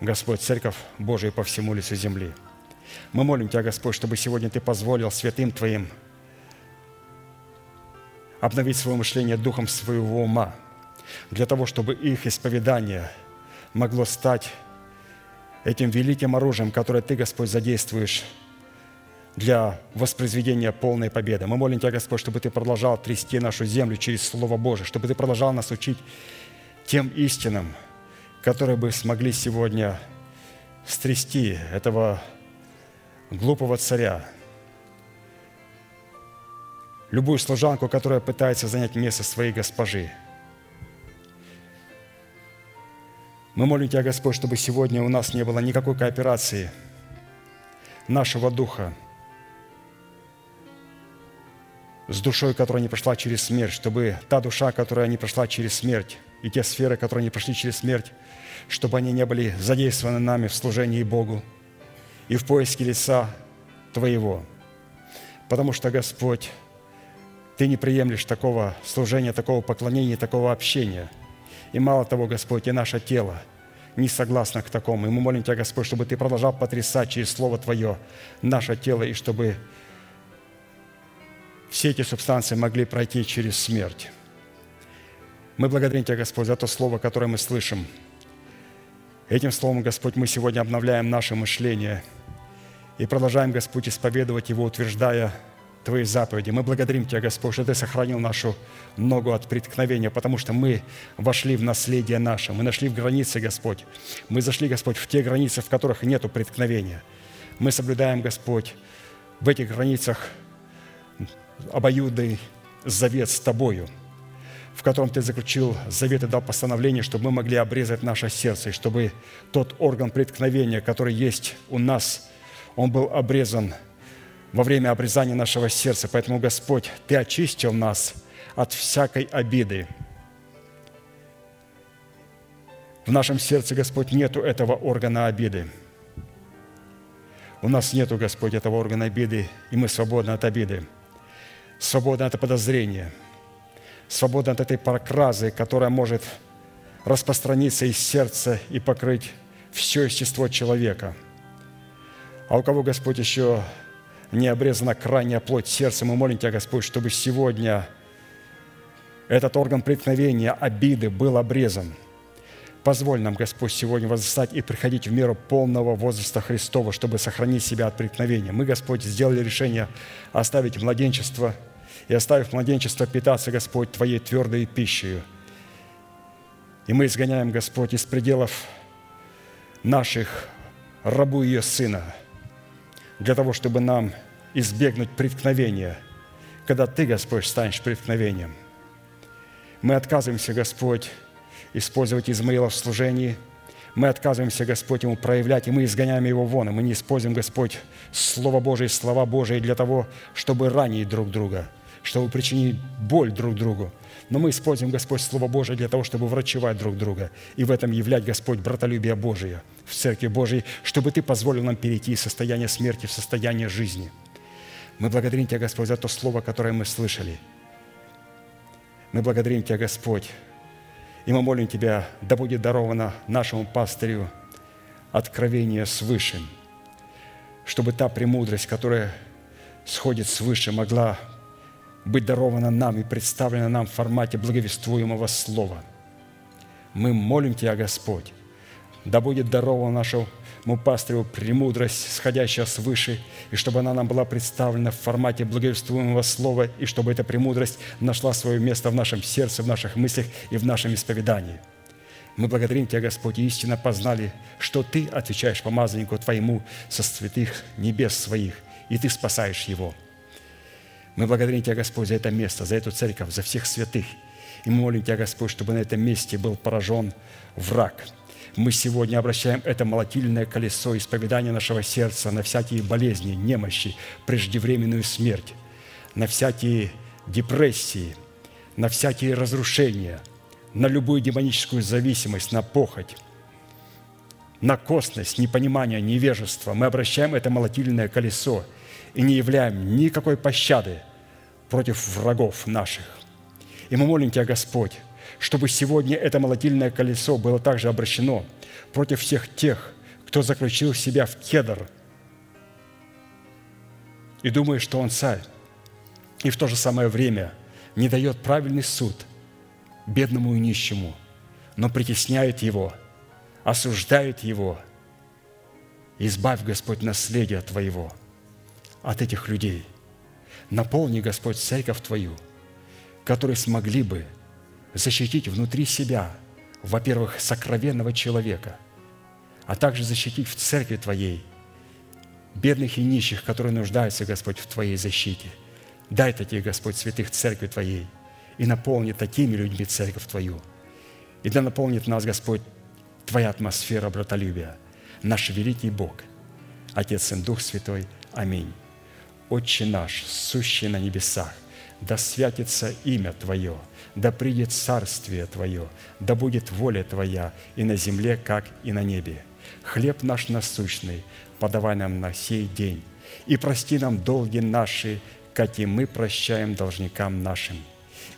Господь, Церковь Божию по всему лицу земли. Мы молим Тебя, Господь, чтобы сегодня Ты позволил святым Твоим обновить свое мышление духом своего ума, для того, чтобы их исповедание могло стать этим великим оружием, которое Ты, Господь, задействуешь для воспроизведения полной победы. Мы молим Тебя, Господь, чтобы Ты продолжал трясти нашу землю через Слово Божие, чтобы Ты продолжал нас учить тем истинам, которые бы смогли сегодня стрясти этого глупого царя, любую служанку, которая пытается занять место своей госпожи – Мы молим Тебя, Господь, чтобы сегодня у нас не было никакой кооперации нашего духа с душой, которая не прошла через смерть, чтобы та душа, которая не прошла через смерть, и те сферы, которые не прошли через смерть, чтобы они не были задействованы нами в служении Богу и в поиске лица Твоего. Потому что, Господь, Ты не приемлешь такого служения, такого поклонения, такого общения – и мало того, Господь, и наше тело не согласно к такому. И мы молим Тебя, Господь, чтобы Ты продолжал потрясать через Слово Твое наше тело, и чтобы все эти субстанции могли пройти через смерть. Мы благодарим Тебя, Господь, за то Слово, которое мы слышим. Этим Словом, Господь, мы сегодня обновляем наше мышление и продолжаем, Господь, исповедовать его, утверждая Твои заповеди. Мы благодарим Тебя, Господь, что Ты сохранил нашу ногу от преткновения, потому что мы вошли в наследие наше, мы нашли в границе, Господь. Мы зашли, Господь, в те границы, в которых нету преткновения. Мы соблюдаем, Господь, в этих границах обоюдный завет с Тобою, в котором Ты заключил завет и дал постановление, чтобы мы могли обрезать наше сердце, и чтобы тот орган преткновения, который есть у нас, он был обрезан – во время обрезания нашего сердца. Поэтому, Господь, Ты очистил нас от всякой обиды. В нашем сердце, Господь, нету этого органа обиды. У нас нету, Господь, этого органа обиды, и мы свободны от обиды, свободны от подозрения, свободны от этой прокразы, которая может распространиться из сердца и покрыть все естество человека. А у кого, Господь, еще не обрезана крайняя плоть сердца. Мы молим Тебя, Господь, чтобы сегодня этот орган преткновения, обиды был обрезан. Позволь нам, Господь, сегодня возрастать и приходить в меру полного возраста Христова, чтобы сохранить себя от преткновения. Мы, Господь, сделали решение оставить младенчество и, оставив младенчество, питаться, Господь, Твоей твердой пищей. И мы изгоняем, Господь, из пределов наших рабу ее сына – для того, чтобы нам избегнуть преткновения, когда Ты, Господь, станешь преткновением. Мы отказываемся, Господь, использовать Измаила в служении. Мы отказываемся, Господь, ему проявлять, и мы изгоняем его вон, и мы не используем, Господь, Слово Божие, слова Божие для того, чтобы ранить друг друга, чтобы причинить боль друг другу – но мы используем, Господь, Слово Божие для того, чтобы врачевать друг друга и в этом являть, Господь, братолюбие Божие в Церкви Божией, чтобы Ты позволил нам перейти из состояния смерти в состояние жизни. Мы благодарим Тебя, Господь, за то Слово, которое мы слышали. Мы благодарим Тебя, Господь, и мы молим Тебя, да будет даровано нашему пастырю откровение свыше, чтобы та премудрость, которая сходит свыше, могла быть дарована нам и представлена нам в формате благовествуемого слова. Мы молим Тебя, Господь, да будет даровано нашу, моему пастырю премудрость, сходящая свыше, и чтобы она нам была представлена в формате благовествуемого слова, и чтобы эта премудрость нашла свое место в нашем сердце, в наших мыслях и в нашем исповедании. Мы благодарим Тебя, Господь, и истинно познали, что Ты отвечаешь помазаннику Твоему со святых небес своих, и Ты спасаешь его. Мы благодарим Тебя, Господь, за это место, за эту церковь, за всех святых. И мы молим Тебя, Господь, чтобы на этом месте был поражен враг – мы сегодня обращаем это молотильное колесо исповедания нашего сердца на всякие болезни, немощи, преждевременную смерть, на всякие депрессии, на всякие разрушения, на любую демоническую зависимость, на похоть, на косность, непонимание, невежество. Мы обращаем это молотильное колесо и не являем никакой пощады против врагов наших. И мы молим Тебя, Господь, чтобы сегодня это молотильное колесо было также обращено против всех тех, кто заключил себя в кедр и думает, что он царь, и в то же самое время не дает правильный суд бедному и нищему, но притесняет его, осуждает его. Избавь, Господь, наследие Твоего от этих людей. Наполни, Господь, церковь Твою, которые смогли бы – защитить внутри себя, во-первых, сокровенного человека, а также защитить в церкви Твоей бедных и нищих, которые нуждаются, Господь, в Твоей защите. Дай таких, Господь, святых церкви Твоей и наполни такими людьми церковь Твою. И да наполнит нас, Господь, Твоя атмосфера братолюбия, наш великий Бог, Отец и Дух Святой. Аминь. Отче наш, сущий на небесах, да святится имя Твое – да придет царствие Твое, да будет воля Твоя и на земле, как и на небе. Хлеб наш насущный подавай нам на сей день, и прости нам долги наши, как и мы прощаем должникам нашим.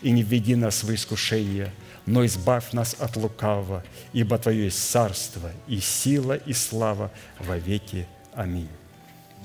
И не введи нас в искушение, но избавь нас от лукавого, ибо Твое есть царство и сила и слава во веки. Аминь.